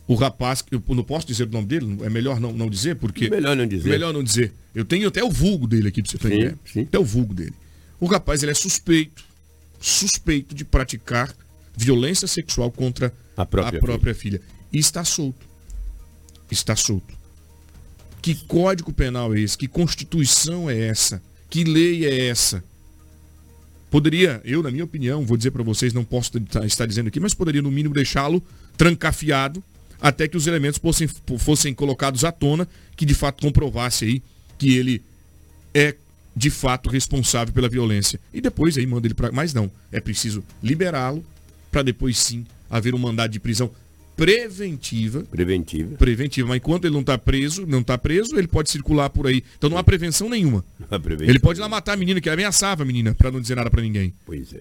o rapaz, eu não posso dizer o nome dele, é melhor não, não dizer, porque. Melhor não dizer. Melhor não dizer. Eu tenho até o vulgo dele aqui, pra você ter ideia. Até o vulgo dele. O rapaz, ele é suspeito, suspeito de praticar violência sexual contra a própria, a própria filha. filha. E está solto. Está solto. Que código penal é esse? Que constituição é essa? Que lei é essa? Poderia, eu, na minha opinião, vou dizer para vocês, não posso estar dizendo aqui, mas poderia, no mínimo, deixá-lo trancafiado até que os elementos fossem, fossem colocados à tona, que de fato comprovasse aí que ele é de fato responsável pela violência. E depois aí manda ele para. Mas não, é preciso liberá-lo para depois sim haver um mandado de prisão preventiva. Preventiva. Preventiva. Mas enquanto ele não está preso, não está preso, ele pode circular por aí. Então não há prevenção nenhuma. Ele pode ir lá matar a menina, que ameaçava a menina, para não dizer nada para ninguém. Pois é.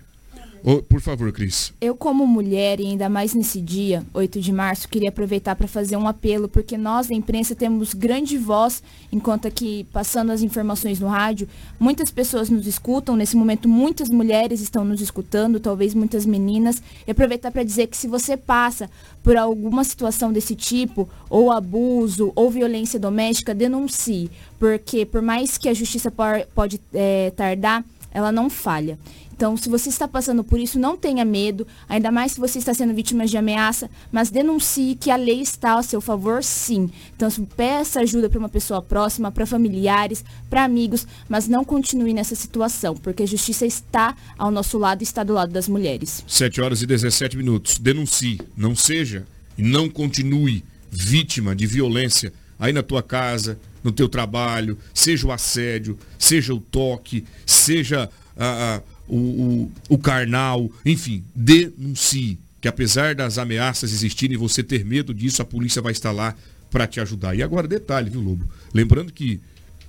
Oh, por favor, Cris. Eu, como mulher, e ainda mais nesse dia, 8 de março, queria aproveitar para fazer um apelo, porque nós da imprensa temos grande voz, enquanto aqui passando as informações no rádio, muitas pessoas nos escutam, nesse momento muitas mulheres estão nos escutando, talvez muitas meninas, e aproveitar para dizer que se você passa por alguma situação desse tipo, ou abuso, ou violência doméstica, denuncie, porque por mais que a justiça pode é, tardar, ela não falha. Então, se você está passando por isso, não tenha medo, ainda mais se você está sendo vítima de ameaça, mas denuncie que a lei está a seu favor, sim. Então, peça ajuda para uma pessoa próxima, para familiares, para amigos, mas não continue nessa situação, porque a justiça está ao nosso lado e está do lado das mulheres. 7 horas e 17 minutos. Denuncie, não seja e não continue vítima de violência aí na tua casa, no teu trabalho, seja o assédio, seja o toque, seja a, a o, o, o carnal, enfim, denuncie. Que apesar das ameaças existirem e você ter medo disso, a polícia vai estar lá para te ajudar. E agora, detalhe, viu, Lobo? Lembrando que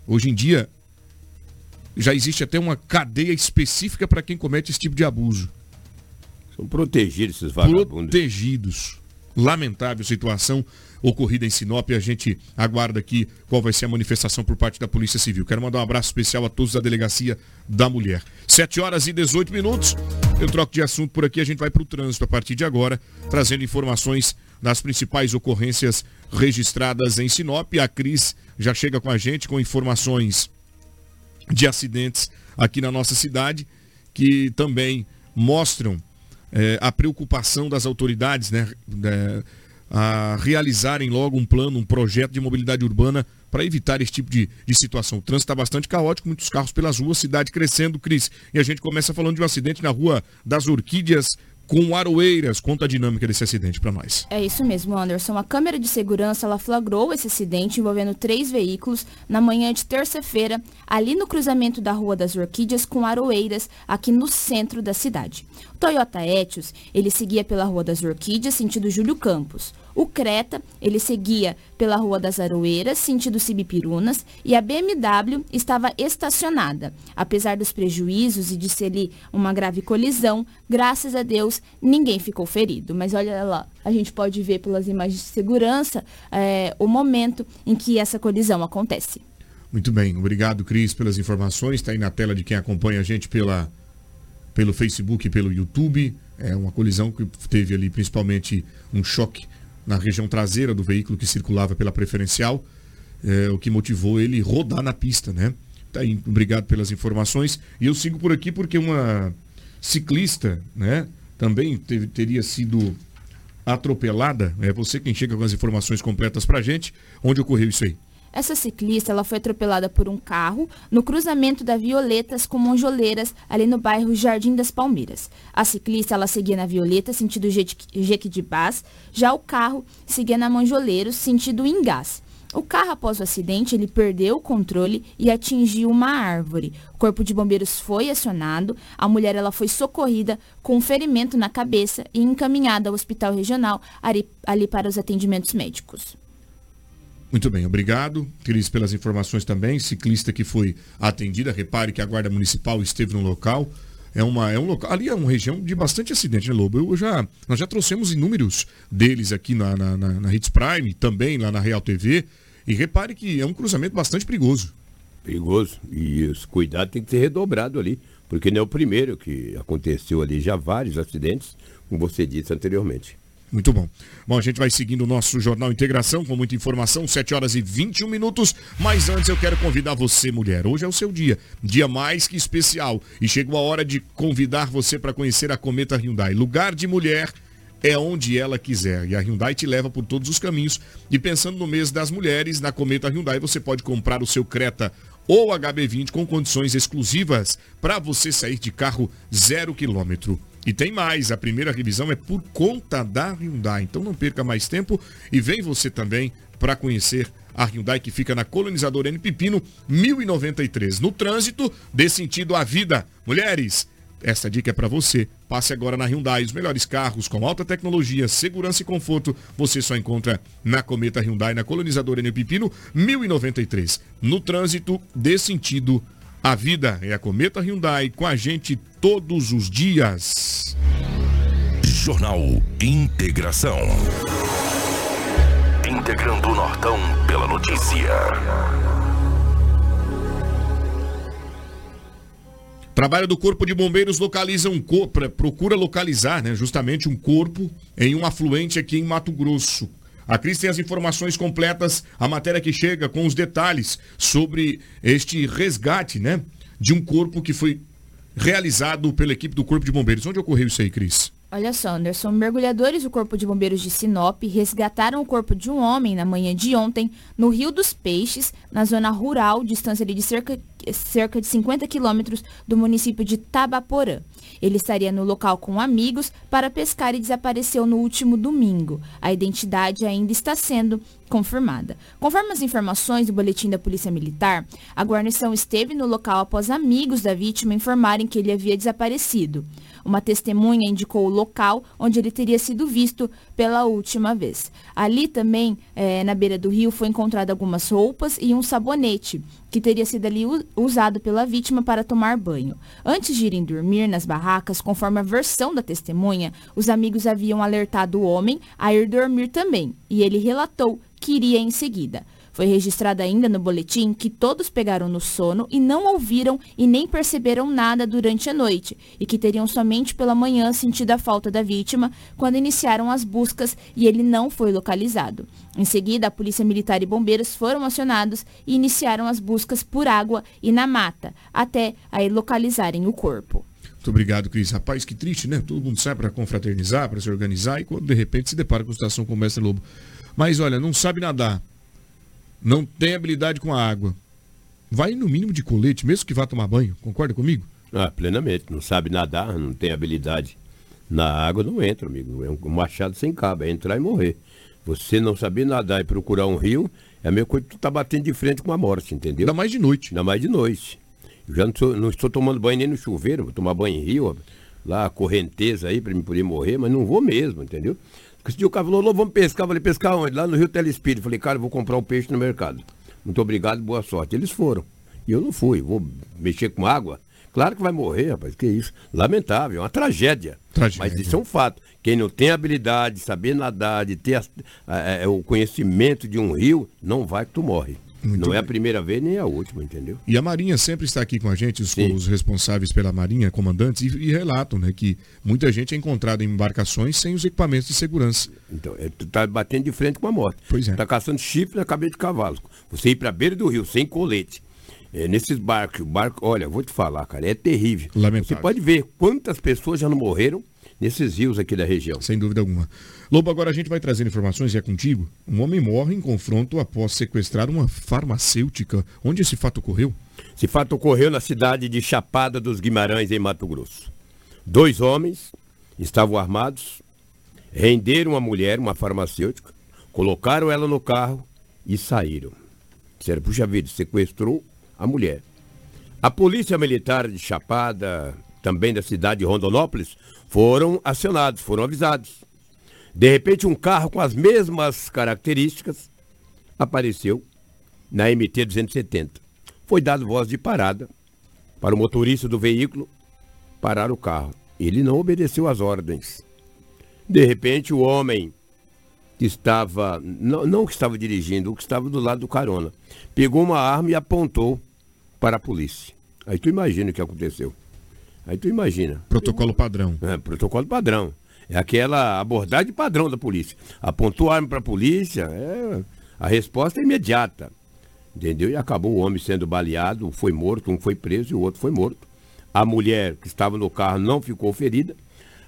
hoje em dia já existe até uma cadeia específica para quem comete esse tipo de abuso. São protegidos esses vagabundos. Protegidos. Lamentável situação ocorrida em Sinop. A gente aguarda aqui qual vai ser a manifestação por parte da Polícia Civil. Quero mandar um abraço especial a todos da Delegacia da Mulher. 7 horas e 18 minutos. Eu troco de assunto por aqui. A gente vai para o trânsito a partir de agora, trazendo informações das principais ocorrências registradas em Sinop. A Cris já chega com a gente com informações de acidentes aqui na nossa cidade, que também mostram é, a preocupação das autoridades, né? É, a realizarem logo um plano, um projeto de mobilidade urbana para evitar esse tipo de, de situação. O trânsito está bastante caótico, muitos carros pelas ruas, cidade crescendo, Cris. E a gente começa falando de um acidente na rua das Orquídeas, com Aroeiras. Conta a dinâmica desse acidente para nós. É isso mesmo, Anderson. A câmera de segurança ela flagrou esse acidente envolvendo três veículos na manhã de terça-feira, ali no cruzamento da Rua das Orquídeas com Aroeiras, aqui no centro da cidade. Toyota Etios, ele seguia pela Rua das Orquídeas, sentido Júlio Campos. O Creta, ele seguia pela Rua das Aroeiras, sentido Cibipirunas, e a BMW estava estacionada. Apesar dos prejuízos e de ser ali uma grave colisão, graças a Deus, ninguém ficou ferido. Mas olha lá, a gente pode ver pelas imagens de segurança é, o momento em que essa colisão acontece. Muito bem, obrigado, Cris, pelas informações. Está aí na tela de quem acompanha a gente pela, pelo Facebook e pelo YouTube. É uma colisão que teve ali principalmente um choque na região traseira do veículo que circulava pela preferencial, é, o que motivou ele rodar na pista, né? Tá aí, obrigado pelas informações. E eu sigo por aqui porque uma ciclista, né, também teve, teria sido atropelada. É você quem chega com as informações completas pra gente. Onde ocorreu isso aí? Essa ciclista ela foi atropelada por um carro no cruzamento da Violetas com Monjoleiras, ali no bairro Jardim das Palmeiras. A ciclista ela seguia na Violeta, sentido Jequitibás, já o carro seguia na Monjoleiros, sentido Ingás. O carro, após o acidente, ele perdeu o controle e atingiu uma árvore. O corpo de bombeiros foi acionado, a mulher ela foi socorrida com um ferimento na cabeça e encaminhada ao hospital regional ali, ali para os atendimentos médicos. Muito bem, obrigado, Cris, pelas informações também. Ciclista que foi atendida, repare que a Guarda Municipal esteve no local. É, uma, é um local. Ali é uma região de bastante acidente, né, Lobo? Eu já, nós já trouxemos inúmeros deles aqui na, na, na, na Hits Prime, também lá na Real TV. E repare que é um cruzamento bastante perigoso. Perigoso. E os cuidados tem que ser redobrado ali, porque não é o primeiro que aconteceu ali, já vários acidentes, como você disse anteriormente. Muito bom. Bom, a gente vai seguindo o nosso Jornal Integração com muita informação, 7 horas e 21 minutos. Mas antes eu quero convidar você, mulher. Hoje é o seu dia, dia mais que especial. E chegou a hora de convidar você para conhecer a Cometa Hyundai. Lugar de mulher é onde ela quiser. E a Hyundai te leva por todos os caminhos. E pensando no mês das mulheres, na Cometa Hyundai você pode comprar o seu Creta ou HB20 com condições exclusivas para você sair de carro zero quilômetro. E tem mais, a primeira revisão é por conta da Hyundai. Então não perca mais tempo e vem você também para conhecer a Hyundai que fica na colonizadora N Pipino 1093. No trânsito, dê sentido à vida. Mulheres, essa dica é para você. Passe agora na Hyundai. Os melhores carros com alta tecnologia, segurança e conforto você só encontra na Cometa Hyundai, na colonizadora N Pipino 1093. No trânsito, dê sentido a vida é a Cometa Hyundai com a gente todos os dias. Jornal Integração. Integrando o Nortão pela notícia. Trabalho do Corpo de Bombeiros localiza um corpo, procura localizar né, justamente um corpo em um afluente aqui em Mato Grosso. A Cris tem as informações completas, a matéria que chega com os detalhes sobre este resgate, né? De um corpo que foi realizado pela equipe do Corpo de Bombeiros. Onde ocorreu isso aí, Cris? Olha só, Anderson, mergulhadores do Corpo de Bombeiros de Sinop resgataram o corpo de um homem na manhã de ontem no Rio dos Peixes, na zona rural, distância de cerca, cerca de 50 quilômetros do município de Tabaporã. Ele estaria no local com amigos para pescar e desapareceu no último domingo. A identidade ainda está sendo confirmada. Conforme as informações do boletim da Polícia Militar, a guarnição esteve no local após amigos da vítima informarem que ele havia desaparecido. Uma testemunha indicou o local onde ele teria sido visto pela última vez. Ali também, é, na beira do rio, foi encontrado algumas roupas e um sabonete, que teria sido ali usado pela vítima para tomar banho. Antes de irem dormir nas barracas, conforme a versão da testemunha, os amigos haviam alertado o homem a ir dormir também, e ele relatou que iria em seguida. Foi registrado ainda no boletim que todos pegaram no sono e não ouviram e nem perceberam nada durante a noite, e que teriam somente pela manhã sentido a falta da vítima quando iniciaram as buscas e ele não foi localizado. Em seguida, a Polícia Militar e bombeiros foram acionados e iniciaram as buscas por água e na mata, até aí localizarem o corpo. Muito obrigado, Cris. Rapaz, que triste, né? Todo mundo sai para confraternizar, para se organizar e quando de repente se depara com a situação como essa, Lobo. Mas olha, não sabe nadar, não tem habilidade com a água, vai no mínimo de colete, mesmo que vá tomar banho. Concorda comigo? Ah, plenamente. Não sabe nadar, não tem habilidade na água, não entra, amigo. É um machado sem cabo, é entrar e morrer. Você não saber nadar e procurar um rio, é a mesma coisa que tu tá batendo de frente com a morte, entendeu? Ainda mais de noite. Ainda mais de noite. Eu já não, sou, não estou tomando banho nem no chuveiro, vou tomar banho em rio, lá, correnteza aí, para me poder morrer, mas não vou mesmo, entendeu? Esse dia o cara falou, vamos pescar. Eu falei, pescar onde? Lá no Rio Telespírito. Falei, cara, eu vou comprar um peixe no mercado. Muito obrigado, boa sorte. Eles foram. E eu não fui. Vou mexer com água. Claro que vai morrer, rapaz. Que isso? Lamentável, é uma tragédia. tragédia. Mas isso é um fato. Quem não tem habilidade, saber nadar, de ter a, a, a, o conhecimento de um rio, não vai que tu morre. Muito não é a primeira vez nem a última, entendeu? E a Marinha sempre está aqui com a gente, os, os responsáveis pela Marinha, comandantes, e, e, relatam né, que muita gente é encontrada em embarcações sem os equipamentos de segurança. Então, é, tu tá batendo de frente com a morte. Pois é. Tá caçando chifre na cabeça de cavalo. Você ir para a beira do rio sem colete. É, nesses barcos, o barco, olha, vou te falar, cara, é terrível. Lamentável. Você pode ver quantas pessoas já não morreram nesses rios aqui da região. Sem dúvida alguma. Lobo, agora a gente vai trazer informações e é contigo. Um homem morre em confronto após sequestrar uma farmacêutica. Onde esse fato ocorreu? Esse fato ocorreu na cidade de Chapada dos Guimarães, em Mato Grosso. Dois homens estavam armados, renderam a mulher, uma farmacêutica, colocaram ela no carro e saíram. Disseram, puxa vida, sequestrou a mulher. A polícia militar de Chapada, também da cidade de Rondonópolis, foram acionados, foram avisados. De repente, um carro com as mesmas características apareceu na MT 270. Foi dado voz de parada para o motorista do veículo parar o carro. Ele não obedeceu às ordens. De repente, o homem que estava, não, não que estava dirigindo, o que estava do lado do carona, pegou uma arma e apontou para a polícia. Aí tu imagina o que aconteceu. Aí tu imagina. Protocolo padrão. É, protocolo padrão. É aquela abordagem padrão da polícia. Apontou a arma para a polícia, é, a resposta é imediata. Entendeu? E acabou o homem sendo baleado, foi morto, um foi preso e o outro foi morto. A mulher que estava no carro não ficou ferida.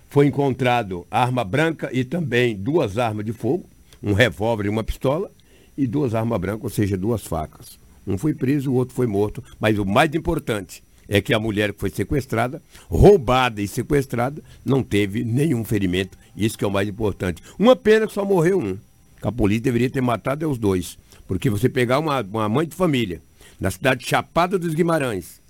Foi encontrado arma branca e também duas armas de fogo, um revólver e uma pistola, e duas armas brancas, ou seja, duas facas. Um foi preso, o outro foi morto. Mas o mais importante é que a mulher que foi sequestrada, roubada e sequestrada, não teve nenhum ferimento. Isso que é o mais importante. Uma pena que só morreu um. Que a polícia deveria ter matado é os dois. Porque você pegar uma, uma mãe de família na cidade de Chapada dos Guimarães,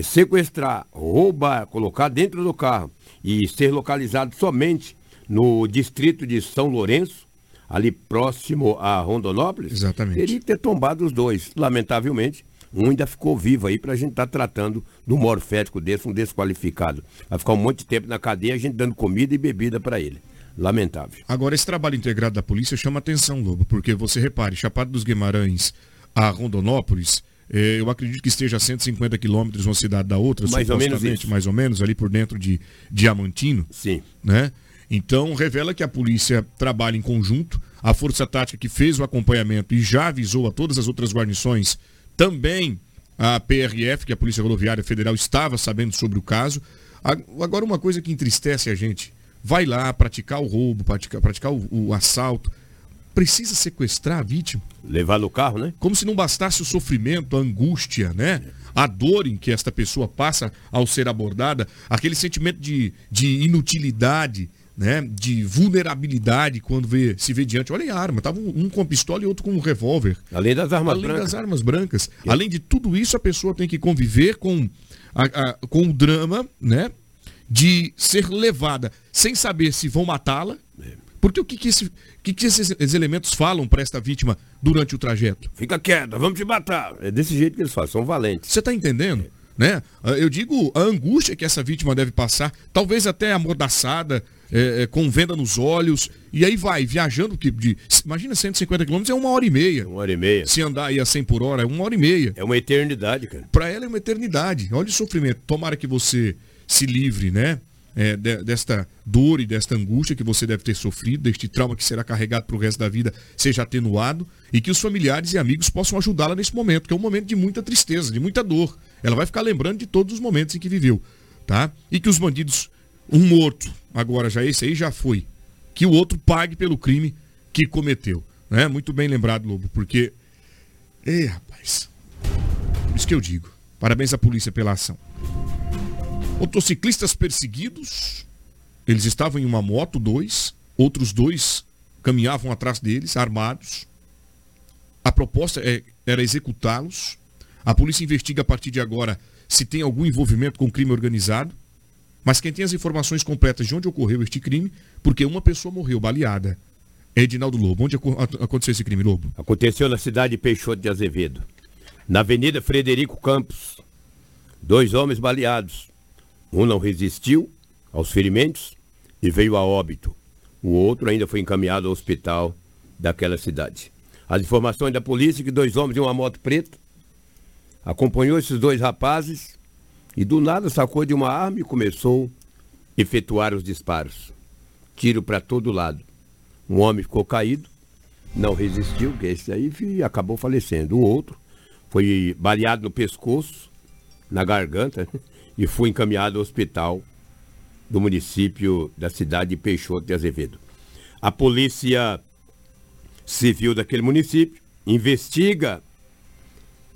sequestrar, roubar, colocar dentro do carro e ser localizado somente no distrito de São Lourenço, ali próximo a Rondonópolis, Exatamente. teria que ter tombado os dois. Lamentavelmente, um ainda ficou vivo aí para a gente estar tá tratando do morfético desse, um desqualificado. Vai ficar um monte de tempo na cadeia, a gente dando comida e bebida para ele. Lamentável. Agora, esse trabalho integrado da polícia chama atenção, Lobo, porque você repare, Chapada dos Guimarães a Rondonópolis, eh, eu acredito que esteja a 150 quilômetros uma cidade da outra, mais ou menos isso. mais ou menos, ali por dentro de Diamantino. Sim. Né? Então, revela que a polícia trabalha em conjunto, a Força Tática que fez o acompanhamento e já avisou a todas as outras guarnições, também a PRF, que é a Polícia Rodoviária Federal, estava sabendo sobre o caso. Agora, uma coisa que entristece a gente, vai lá praticar o roubo, praticar, praticar o, o assalto, precisa sequestrar a vítima. Levar no carro, né? Como se não bastasse o sofrimento, a angústia, né? A dor em que esta pessoa passa ao ser abordada, aquele sentimento de, de inutilidade, né? De vulnerabilidade quando vê, se vê diante. Olha a arma, tava um, um com pistola e outro com um revólver. Além das armas Além brancas. das armas brancas. Além de tudo isso, a pessoa tem que conviver com, a, a, com o drama, né? De ser levada sem saber se vão matá-la. Porque o que, que, esse, que, que esses, esses elementos falam para esta vítima durante o trajeto? Fica quieta, vamos te matar. É desse jeito que eles fazem, são valentes. Você está entendendo? Né? Eu digo a angústia que essa vítima deve passar, talvez até amordaçada, é, é, com venda nos olhos, e aí vai, viajando, que de, imagina 150 quilômetros é uma hora e meia. Uma hora e meia. Se andar aí a 100 por hora, é uma hora e meia. É uma eternidade, cara. Para ela é uma eternidade. Olha o sofrimento. Tomara que você se livre, né? É, de, desta dor e desta angústia que você deve ter sofrido, deste trauma que será carregado para o resto da vida, seja atenuado e que os familiares e amigos possam ajudá-la nesse momento, que é um momento de muita tristeza, de muita dor. Ela vai ficar lembrando de todos os momentos em que viveu, tá? E que os bandidos, um morto, agora já esse aí já foi, que o outro pague pelo crime que cometeu, né? Muito bem lembrado, Lobo, porque, ei, rapaz, isso que eu digo, parabéns à polícia pela ação. Motociclistas perseguidos, eles estavam em uma moto, dois, outros dois caminhavam atrás deles, armados. A proposta é, era executá-los. A polícia investiga a partir de agora se tem algum envolvimento com crime organizado. Mas quem tem as informações completas de onde ocorreu este crime, porque uma pessoa morreu baleada. É Edinaldo Lobo. Onde aconteceu esse crime, Lobo? Aconteceu na cidade de Peixoto de Azevedo. Na Avenida Frederico Campos. Dois homens baleados. Um não resistiu aos ferimentos e veio a óbito. O outro ainda foi encaminhado ao hospital daquela cidade. As informações da polícia que dois homens em uma moto preta acompanhou esses dois rapazes e do nada sacou de uma arma e começou a efetuar os disparos. Tiro para todo lado. Um homem ficou caído, não resistiu, que esse aí e acabou falecendo. O outro foi baleado no pescoço, na garganta, e foi encaminhado ao hospital do município da cidade de Peixoto de Azevedo. A polícia civil daquele município investiga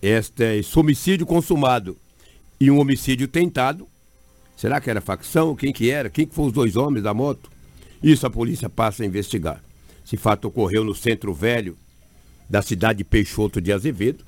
este homicídio consumado e um homicídio tentado. Será que era facção? Quem que era? Quem que foram os dois homens da moto? Isso a polícia passa a investigar. Esse fato ocorreu no centro velho da cidade de Peixoto de Azevedo,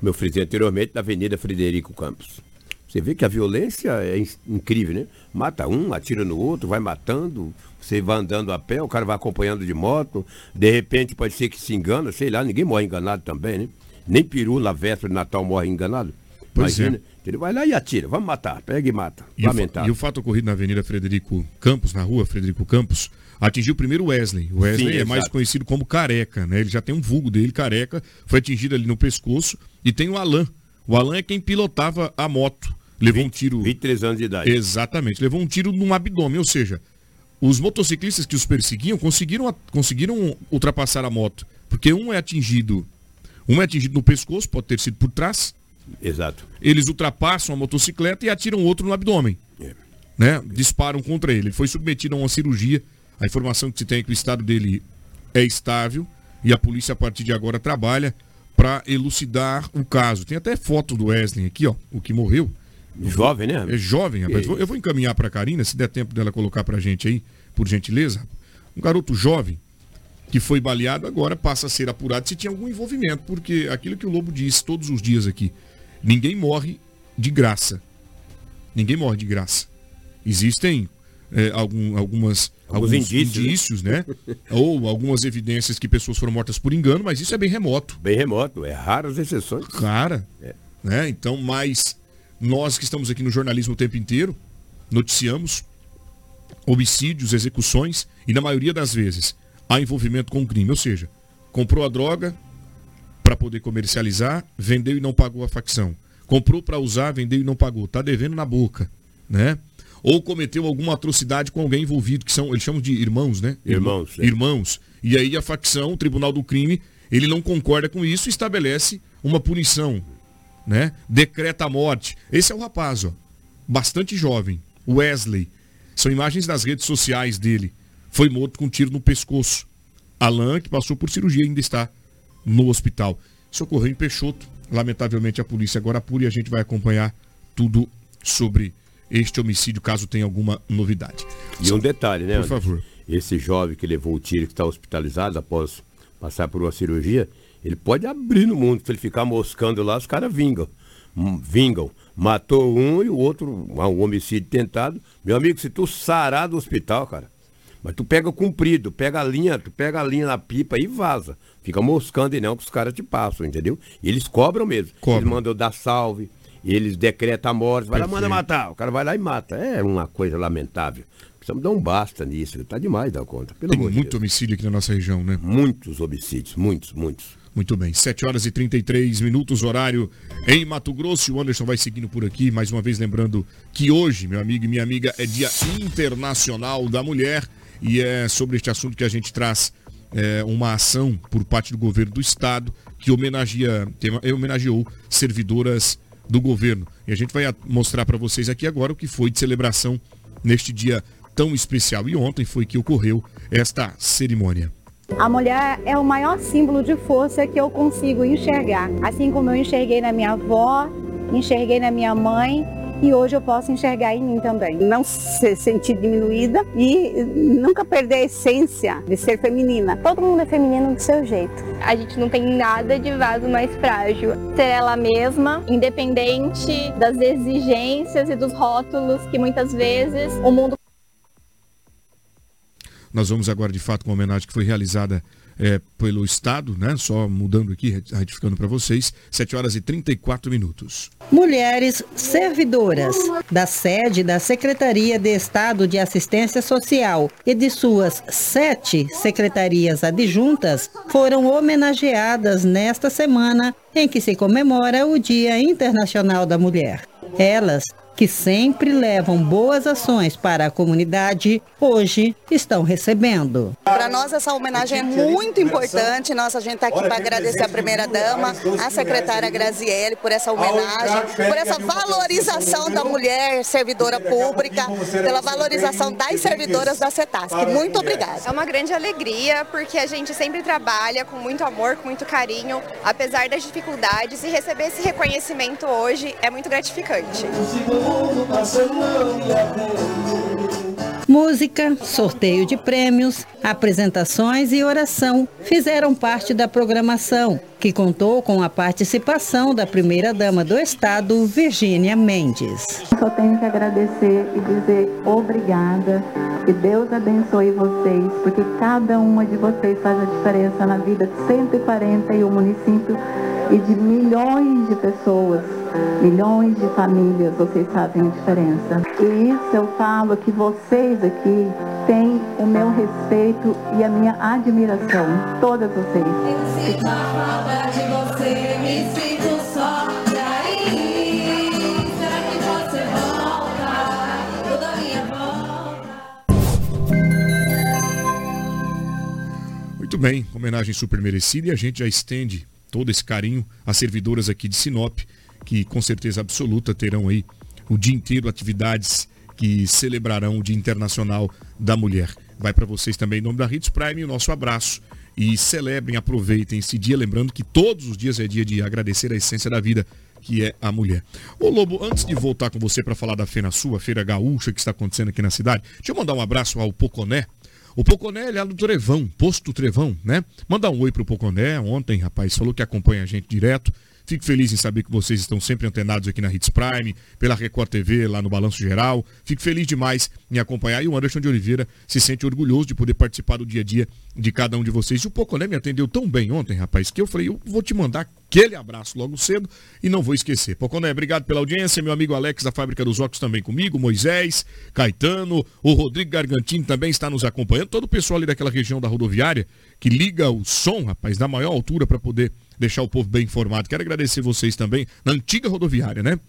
meu frisei anteriormente, na Avenida Frederico Campos. Você vê que a violência é incrível, né? Mata um, atira no outro, vai matando, você vai andando a pé, o cara vai acompanhando de moto, de repente pode ser que se engana, sei lá, ninguém morre enganado também, né? Nem peru na véspera de Natal morre enganado. Pois é. Imagina, é. Ele vai lá e atira, vamos matar, pega e mata. E Lamentável. O, e o fato ocorrido na Avenida Frederico Campos, na rua Frederico Campos, atingiu primeiro Wesley. O Wesley Sim, é mais conhecido como Careca, né? Ele já tem um vulgo dele, Careca, foi atingido ali no pescoço, e tem o Alan, O Alan é quem pilotava a moto. Levou 20, um tiro. 23 anos de idade. Exatamente. Levou um tiro no abdômen. Ou seja, os motociclistas que os perseguiam conseguiram, conseguiram ultrapassar a moto. Porque um é atingido. Um é atingido no pescoço, pode ter sido por trás. Exato. Eles ultrapassam a motocicleta e atiram outro no abdômen. É. Né? Disparam contra ele. Ele foi submetido a uma cirurgia. A informação que se tem é que o estado dele é estável. E a polícia, a partir de agora, trabalha para elucidar o caso. Tem até foto do Wesley aqui, ó, o que morreu. Jovem, né? É jovem, rapaz. Eu vou encaminhar para a Karina, se der tempo dela colocar para a gente aí, por gentileza. Um garoto jovem que foi baleado agora passa a ser apurado se tinha algum envolvimento, porque aquilo que o Lobo diz todos os dias aqui, ninguém morre de graça. Ninguém morre de graça. Existem é, algum, algumas, alguns, alguns indícios, indícios, né? Ou algumas evidências que pessoas foram mortas por engano, mas isso é bem remoto. Bem remoto, é raras exceções. Cara, É. né? Então, mas nós que estamos aqui no jornalismo o tempo inteiro, noticiamos homicídios, execuções e na maioria das vezes há envolvimento com o crime, ou seja, comprou a droga para poder comercializar, vendeu e não pagou a facção. Comprou para usar, vendeu e não pagou, tá devendo na boca, né? Ou cometeu alguma atrocidade com alguém envolvido, que são, eles chamam de irmãos, né? Irmãos, é. Irmãos. E aí a facção, o Tribunal do Crime, ele não concorda com isso e estabelece uma punição, né? Decreta a morte. Esse é o rapaz, ó. Bastante jovem. Wesley. São imagens das redes sociais dele. Foi morto com um tiro no pescoço. Alan, que passou por cirurgia, ainda está no hospital. Isso ocorreu em Peixoto. Lamentavelmente a polícia agora apura e a gente vai acompanhar tudo sobre este homicídio, caso tenha alguma novidade. E um detalhe, né? Por favor. Esse jovem que levou o tiro, que está hospitalizado após passar por uma cirurgia, ele pode abrir no mundo. Se ele ficar moscando lá, os caras vingam. Vingam. Matou um e o outro, um homicídio tentado. Meu amigo, se tu sarar do hospital, cara, mas tu pega comprido, pega a linha, tu pega a linha na pipa e vaza. Fica moscando e não que os caras te passam, entendeu? E eles cobram mesmo. Cobram. Eles mandam dar salve, eles decretam a morte, vai lá, manda matar. O cara vai lá e mata. É uma coisa lamentável. Precisamos dar um basta nisso. Tá demais dar conta. Pelo Tem amor de muito Deus. homicídio aqui na nossa região, né? Muitos homicídios, muitos, muitos. Muito bem, 7 horas e 33 minutos, horário em Mato Grosso. O Anderson vai seguindo por aqui, mais uma vez lembrando que hoje, meu amigo e minha amiga, é Dia Internacional da Mulher e é sobre este assunto que a gente traz é, uma ação por parte do governo do estado que homenageia, homenageou servidoras do governo. E a gente vai mostrar para vocês aqui agora o que foi de celebração neste dia tão especial. E ontem foi que ocorreu esta cerimônia. A mulher é o maior símbolo de força que eu consigo enxergar. Assim como eu enxerguei na minha avó, enxerguei na minha mãe e hoje eu posso enxergar em mim também. Não se sentir diminuída e nunca perder a essência de ser feminina. Todo mundo é feminino do seu jeito. A gente não tem nada de vaso mais frágil. Ser ela mesma, independente das exigências e dos rótulos que muitas vezes o mundo Nós vamos agora, de fato, com a homenagem que foi realizada eh, pelo Estado, né? Só mudando aqui, retificando para vocês, 7 horas e 34 minutos. Mulheres servidoras da sede da Secretaria de Estado de Assistência Social e de suas sete secretarias adjuntas foram homenageadas nesta semana em que se comemora o Dia Internacional da Mulher. Elas, que sempre levam boas ações para a comunidade, hoje estão recebendo. Para nós essa homenagem é muito importante. Nós a gente está aqui para agradecer a primeira dama, a secretária Graziele por essa homenagem, por essa valorização da mulher servidora pública, pela valorização das servidoras da CETASC. Muito obrigada. É uma grande alegria porque a gente sempre trabalha com muito amor, com muito carinho, apesar das dificuldades e receber esse reconhecimento hoje é muito gratificante. Música, sorteio de prêmios, apresentações e oração fizeram parte da programação, que contou com a participação da primeira-dama do Estado, Virgínia Mendes. Só tenho que agradecer e dizer obrigada. Que Deus abençoe vocês, porque cada uma de vocês faz a diferença na vida de 141 municípios e de milhões de pessoas, Milhões de famílias vocês fazem a diferença. E isso eu falo que vocês aqui têm o meu respeito e a minha admiração. Todas vocês. Muito bem, homenagem super merecida e a gente já estende todo esse carinho às servidoras aqui de Sinop que com certeza absoluta terão aí o dia inteiro atividades que celebrarão o Dia Internacional da Mulher. Vai para vocês também em nome da Hits Prime o nosso abraço. E celebrem, aproveitem esse dia, lembrando que todos os dias é dia de agradecer a essência da vida, que é a mulher. Ô Lobo, antes de voltar com você para falar da Feira Sua, Feira Gaúcha que está acontecendo aqui na cidade, deixa eu mandar um abraço ao Poconé. O Poconé ele é lá do Trevão, posto do Trevão, né? Manda um oi pro Poconé, ontem, rapaz, falou que acompanha a gente direto Fico feliz em saber que vocês estão sempre antenados aqui na Hits Prime, pela Record TV, lá no Balanço Geral. Fico feliz demais em acompanhar. E o Anderson de Oliveira se sente orgulhoso de poder participar do dia a dia de cada um de vocês. E o Poconé me atendeu tão bem ontem, rapaz, que eu falei, eu vou te mandar aquele abraço logo cedo e não vou esquecer. Poconé, obrigado pela audiência, meu amigo Alex da Fábrica dos Óculos também comigo, Moisés, Caetano, o Rodrigo Gargantini também está nos acompanhando, todo o pessoal ali daquela região da rodoviária que liga o som, rapaz, da maior altura para poder deixar o povo bem informado. Quero agradecer vocês também na antiga rodoviária, né?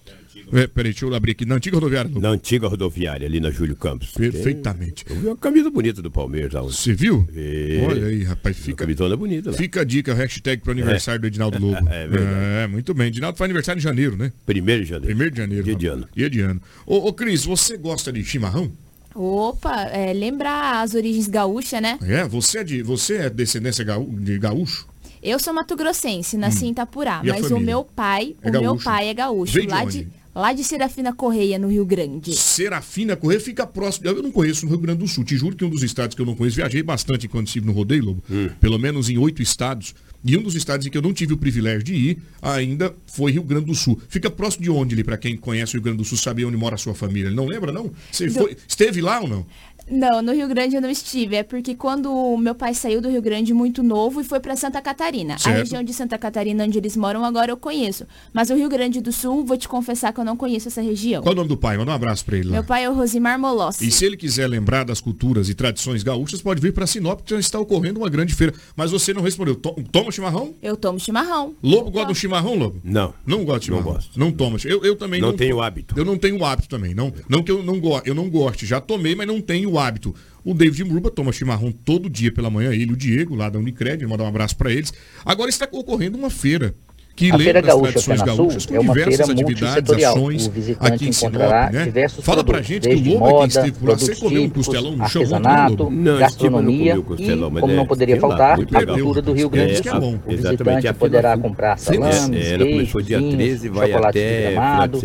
É, peraí, deixa eu abrir aqui. Na antiga rodoviária. No... Na antiga rodoviária, ali na Júlio Campos. Perfeitamente. Tem... Eu vi uma camisa bonita do Palmeiras lá. Você viu? E... Olha aí, rapaz. Fica... Bonita lá. Fica a dica, hashtag pro aniversário é. do Edinaldo Lobo. é verdade. É, muito bem. Edinaldo faz aniversário em janeiro, né? Primeiro de janeiro. Primeiro de janeiro. Dia de ano. Dia de ano. Ô, ô Cris, você gosta de chimarrão? Opa, é, lembra as origens gaúchas, né? É, você é, de, você é descendência gaú, de gaúcho? Eu sou mato-grossense, nasci hum. em Itapurá, mas família? o meu pai, é o gaúcho. meu pai é gaúcho, lá de lá de Serafina Correia, no Rio Grande. Serafina Correia fica próximo. Eu não conheço no Rio Grande do Sul. Te juro que um dos estados que eu não conheço, viajei bastante quando estive no Rodeio Lobo, hum. pelo menos em oito estados. E um dos estados em que eu não tive o privilégio de ir ainda foi Rio Grande do Sul. Fica próximo de onde ali, para quem conhece o Rio Grande do Sul, sabe onde mora a sua família? Não lembra, não? Você do... foi... esteve lá ou não? Não, no Rio Grande eu não estive. É porque quando meu pai saiu do Rio Grande muito novo e foi para Santa Catarina. Certo. A região de Santa Catarina onde eles moram agora eu conheço. Mas o Rio Grande do Sul, vou te confessar que eu não conheço essa região. Qual o nome do pai? Manda um abraço para ele lá. Meu pai é o Rosimar Molossi. E se ele quiser lembrar das culturas e tradições gaúchas, pode vir para Sinop, que já está ocorrendo uma grande feira. Mas você não respondeu. Toma chimarrão? Eu tomo chimarrão. Lobo eu gosta do chimarrão, Lobo? Não. Não gosta de chimarrão? Não gosto. Não toma. Eu, eu também não, não tenho hábito. Eu não tenho hábito também. Não, não que eu não, go eu não goste. Já tomei, mas não tenho hábito hábito. O David Murba toma chimarrão todo dia pela manhã, ele, o Diego, lá da Unicred, mandar um abraço para eles. Agora está ocorrendo uma feira que a Feira Gaúcha tradições gaúchas com é uma diversas feira atividades, ações aqui em Sinop, né? Fala pra gente que o Lobo moda, aqui lá, você comeu um costelão no chão ontem, Não, gastronomia não costelão, e, como é não poderia faltar, a cultura do Rio é, Grande do é, Sul. O visitante poderá comprar salames, queijos, vinhos, chocolate gramado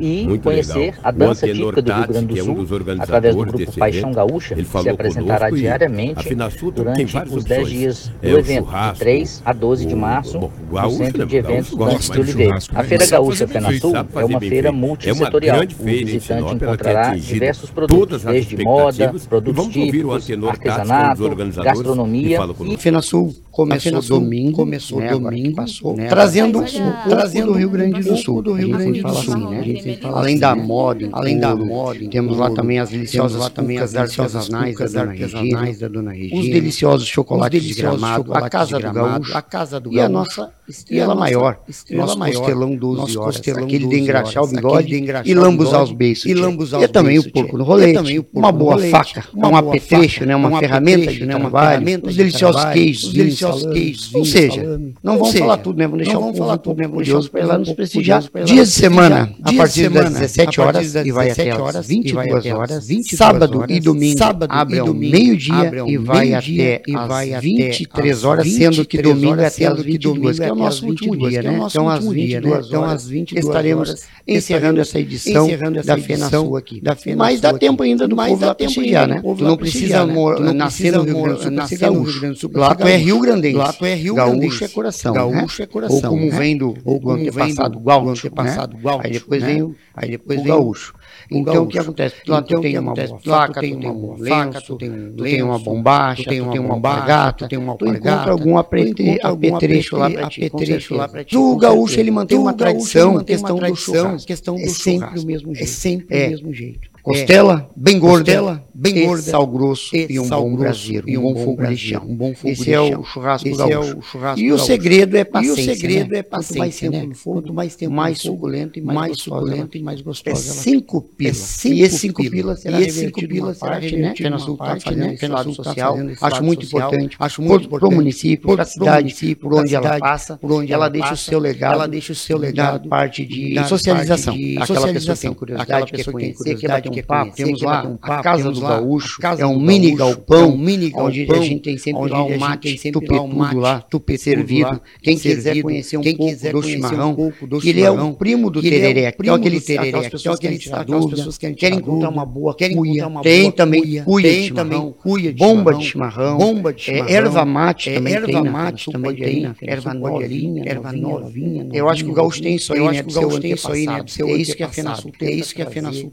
e conhecer a dança típica do Rio Grande do Sul através do grupo Paixão Gaúcha, que se apresentará diariamente durante os 10 dias do evento, de 3 a 12 de março, centro de eventos da Antitrulidei. A Feira Gaúcha Fenasul é uma feira multissetorial. O visitante encontrará diversos produtos, desde moda, produtos típicos, artesanato, gastronomia e... Fenasul Começou Apenas domingo, começou né, domingo, passou, né, trazendo o um trazendo do Rio Grande do Sul, do Rio né, Grande do Sul, assim, né? Além assim, da né? moda, além da moda, temos lá também as deliciosas lá também as artesanais as artesanais da Dona Regina, os deliciosos chocolates de Gramado, a casa do Gaúcho, a casa do Gaúcho, e a nossa estrela. Maior, nosso costelão 12 horas, aquele de engraxar o bigode e lambuzar os beiços, e lambuzar é os E é também o porco no rolê, uma boa faca, um apetrecho, né, uma ferramenta de trabalho, os deliciosos queijos, josqueios. Ou seja, salame. não vamos seja, falar tudo mesmo, deixar vamos falar tudo Vamos curioso para ela nos prestigiar. Dia de semana, a partir das 17 horas e vai até as 22 horas, sábado e domingo, abre ao meio-dia e vai até as 23 horas, sendo que domingo é até as 22, que é o né? nosso então, último dia, né? Então às 22 horas estaremos encerrando essa edição da Fena aqui. Mas dá tempo ainda do povo lá prestigiar, né? né? Tu não precisa nascer no Rio Grande do Sul, lá tu é Rio Grande grandense. Lá tu é Rio Gaúcho, é coração. Né? Gaúcho né? é coração. Ou como né? vem do, ou como do antepassado vem do, gaúcho, do antepassado né? gaúcho. Aí depois né? vem o, aí depois o gaúcho. Então gaúcho. o que acontece? Tu, então, tu tem uma boa faca, tu tem uma boa faca, tu tem um lenço, uma bombacha, tu tem uma bombacha, tu tem uma tu algum apetrecho lá para ti. O gaúcho ele mantém uma tradição, questão do churrasco. É sempre o é é. mesmo jeito. É sempre o mesmo jeito. Costela, bem gorda. Costela, bem esse gorda, sal grosso e um bom braseiro, um bom fogo de chão. Um bom fogo esse de é chão. o churrasco esse. É o churrasco e o segredo é paciência. E o segredo né? é paciência, quanto mais tempo né? no fogo, quanto mais tempo mais suculento e mais, mais suculento e mais gostoso. É cinco é pilas. e esse cinco pilas será e esse cinco pilas será né? revertido nós estamos né? lado social. Acho muito importante. Acho muito importante para o município, para a cidade, por onde ela passa, por onde ela deixa o seu legado, ela deixa o seu legado, parte de socialização, aquela pessoa que tem curiosidade, quer conhecer, quer bater um papo. Temos lá a casa do lá, gaúcho, é um mini gaúcho, galpão, é um mini é galpão, onde a gente tem sempre lá um mate, sempre tupê, lá, um mate, lá, tupê servido. Lá, quem quiser conhecer um quem pouco quiser do chimarrão, um pouco do que ele é o primo do é tereré, que é aquele tereré, que é aquele dúvida, querem encontrar uma boa, querem encontrar uma boa, tem também cuia, tem também cuia bomba de chimarrão, bomba de é chimarrão, erva mate também tem, erva mate também tem, erva novinha, erva novinha. Eu acho que o gaúcho tem isso aí, eu né? acho que o gaúcho tem isso aí, né? É isso que a Fenasul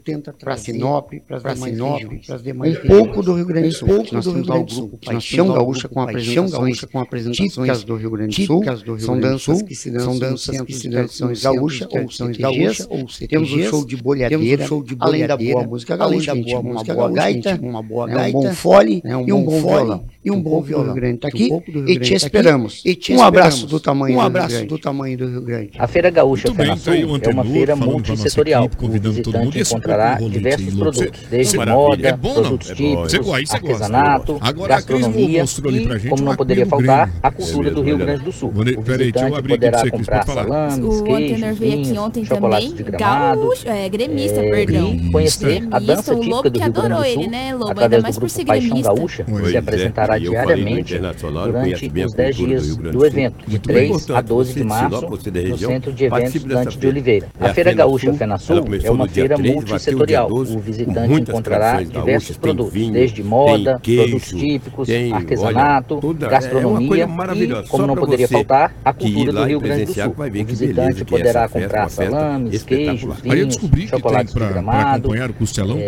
tenta, tenta trazer para Sinop, para Sinop, das demais um pouco do Rio Grande do Sul. Um pouco nós do temos Rio Grande do Sul. Paixão gaúcha com apresentações, com apresentações típicas do Rio Grande do Sul. São danças que se dançam, são danças que se dançam gaúcha ou são gaúcha ou temos um show de bolhadeira, além da boa música gaúcha, uma boa né, gaita, uma boa gaita, um bom fole né, e um bom violão e um, um bom violão. Grande tá aqui um e te esperamos. E te um abraço do tamanho um abraço do, tamanho do Rio Grande. A Feira Gaúcha Muito bem, tá aí é uma feira multissetorial. Equipe, convidando todo mundo encontrará diversos produtos, desde moda, é bom, produtos é típicos, é gosta, artesanato, Agora, gastronomia e, como não poderia faltar, a cultura do Rio Grande do Sul. O visitante poderá comprar salames, queijos, vinhos, chocolate de gramado, é, gremista, é, perdão. Conhecer é. a dança típica do Rio Grande do Sul através do grupo Paixão Gaúcha, se apresentará diariamente durante os 10 dias do, do evento, de 3 a 12 de março, no Centro de Eventos Dante de Oliveira. A Feira Gaúcha FenaSul é uma feira multissetorial. O visitante encontrará diversos produtos, desde moda, produtos típicos, artesanato, gastronomia e, como não poderia faltar, a cultura do Rio Grande do Sul. O visitante poderá comprar salames, queijos, vinhos, chocolates de gramado, acompanhar o costelão,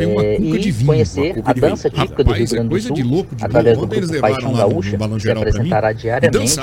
conhecer a dança típica do Rio Grande do Sul através do grupo Paixão Gaúcha, no, no se apresentará diariamente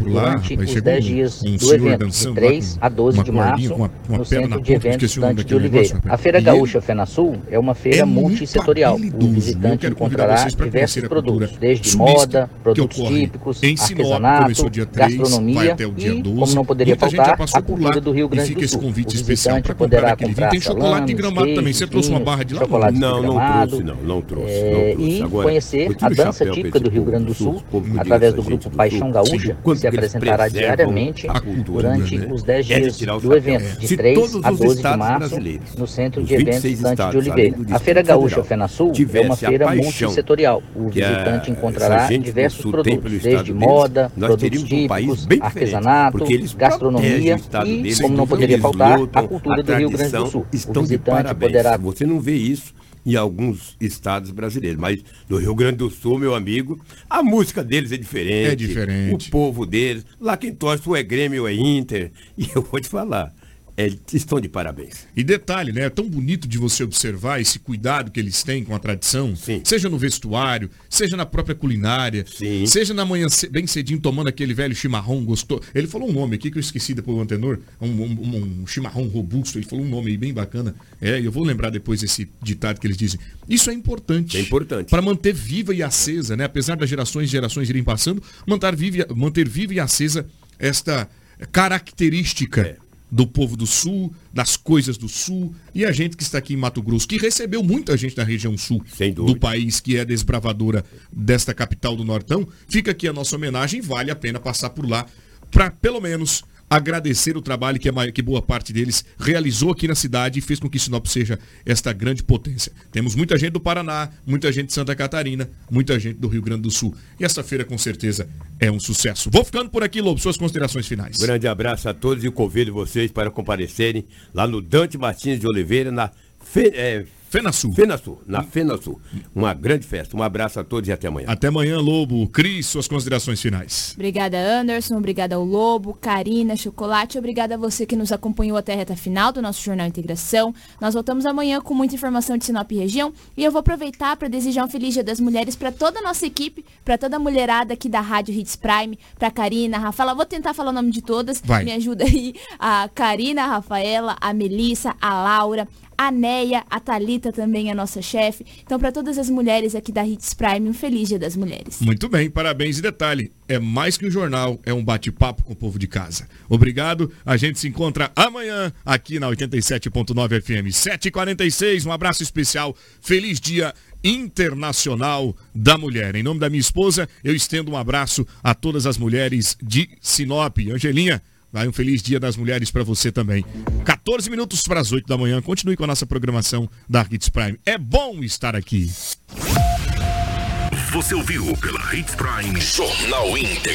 durante os 10 dias um do evento, de 3 a 12 de março, uma, uma no Centro de Eventos Dante de Oliveira. Negócio, a Feira Gaúcha Fenasul é uma feira é multissetorial. O visitante encontrará diversos produtos, desde moda, produtos típicos, artesanato, gastronomia e, como não poderia faltar, a cultura do Rio Grande do Sul. O visitante poderá comprar tem chocolate e gramado também. Você trouxe uma barra de lá? Não, não trouxe, não trouxe. E conhecer a dança típica do Rio Rio Grande do Sul, através do grupo Paixão Gaúcha, que se apresentará diariamente durante os 10 dias do evento, de 3 a 12 de março, no Centro de Eventos Dante de Oliveira. A Feira Gaúcha FenaSul é uma feira multissetorial. O visitante encontrará diversos produtos, desde moda, produtos típicos, artesanato, gastronomia e, como não poderia faltar, a cultura do Rio Grande do Sul. O visitante poderá... Você não vê isso em alguns estados brasileiros. Mas no Rio Grande do Sul, meu amigo, a música deles é diferente. É diferente. O povo deles. Lá quem torce ou é Grêmio ou é Inter. E eu vou te falar eles estão de parabéns. E detalhe, né? É tão bonito de você observar esse cuidado que eles têm com a tradição. Seja no vestuário, seja na própria culinária. Seja na manhã bem cedinho tomando aquele velho chimarrão gostoso. Ele falou um nome aqui que eu esqueci depois o antenor. Um, um- um chimarrão robusto. Ele falou um nome aí bem bacana. É, eu vou lembrar depois esse ditado que eles dizem. Isso é importante. É importante. Para manter viva e acesa, né? Apesar das gerações e gerações irem passando, manter viva, manter viva e acesa esta característica do povo do Sul, das coisas do Sul, e a gente que está aqui em Mato Grosso, que recebeu muita gente da região Sul do país, que é desbravadora desta capital do Nortão, fica aqui a nossa homenagem, vale a pena passar por lá para pelo menos agradecer o trabalho que, que boa parte deles realizou aqui na cidade e fez com que Sinop seja esta grande potência. Temos muita gente do Paraná, muita gente de Santa Catarina, muita gente do Rio Grande do Sul. E essa feira com certeza é um sucesso. Vou ficando por aqui, Lobo, suas considerações finais. Grande abraço a todos e convido vocês para comparecerem lá no Dante Martins de Oliveira, na Fe, é, FenaSul. FenaSul, na FenaSul. Uma grande festa. Um abraço a todos e até amanhã. Até amanhã, Lobo. Cris, suas considerações finais. Obrigada, Anderson. Obrigada ao Lobo, Karina, Chocolate. Obrigada a você que nos acompanhou até a reta final do nosso Jornal Integração. Nós voltamos amanhã com muita informação de Sinop e região. E eu vou aproveitar para desejar um feliz Dia das Mulheres para toda a nossa equipe, para toda a mulherada aqui da Rádio Hits Prime, para Karina, a Rafaela. Vou tentar falar o nome de todas. Vai. Me ajuda aí. A Karina, a Rafaela, a Melissa, a Laura, a Neia, a Thalita também é nossa chefe. Então, para todas as mulheres aqui da Hits Prime, um feliz Dia das Mulheres. Muito bem, parabéns e detalhe, é mais que um jornal, é um bate-papo com o povo de casa. Obrigado, a gente se encontra amanhã aqui na 87.9 FM 746. Um abraço especial, feliz dia Internacional da Mulher. Em nome da minha esposa, eu estendo um abraço a todas as mulheres de Sinop. Angelinha, vai um feliz dia das mulheres para você também. 14 minutos para as 8 da manhã. Continue com a nossa programação da Hits Prime. É bom estar aqui. Você ouviu pela Hits Prime Jornal Íntegro.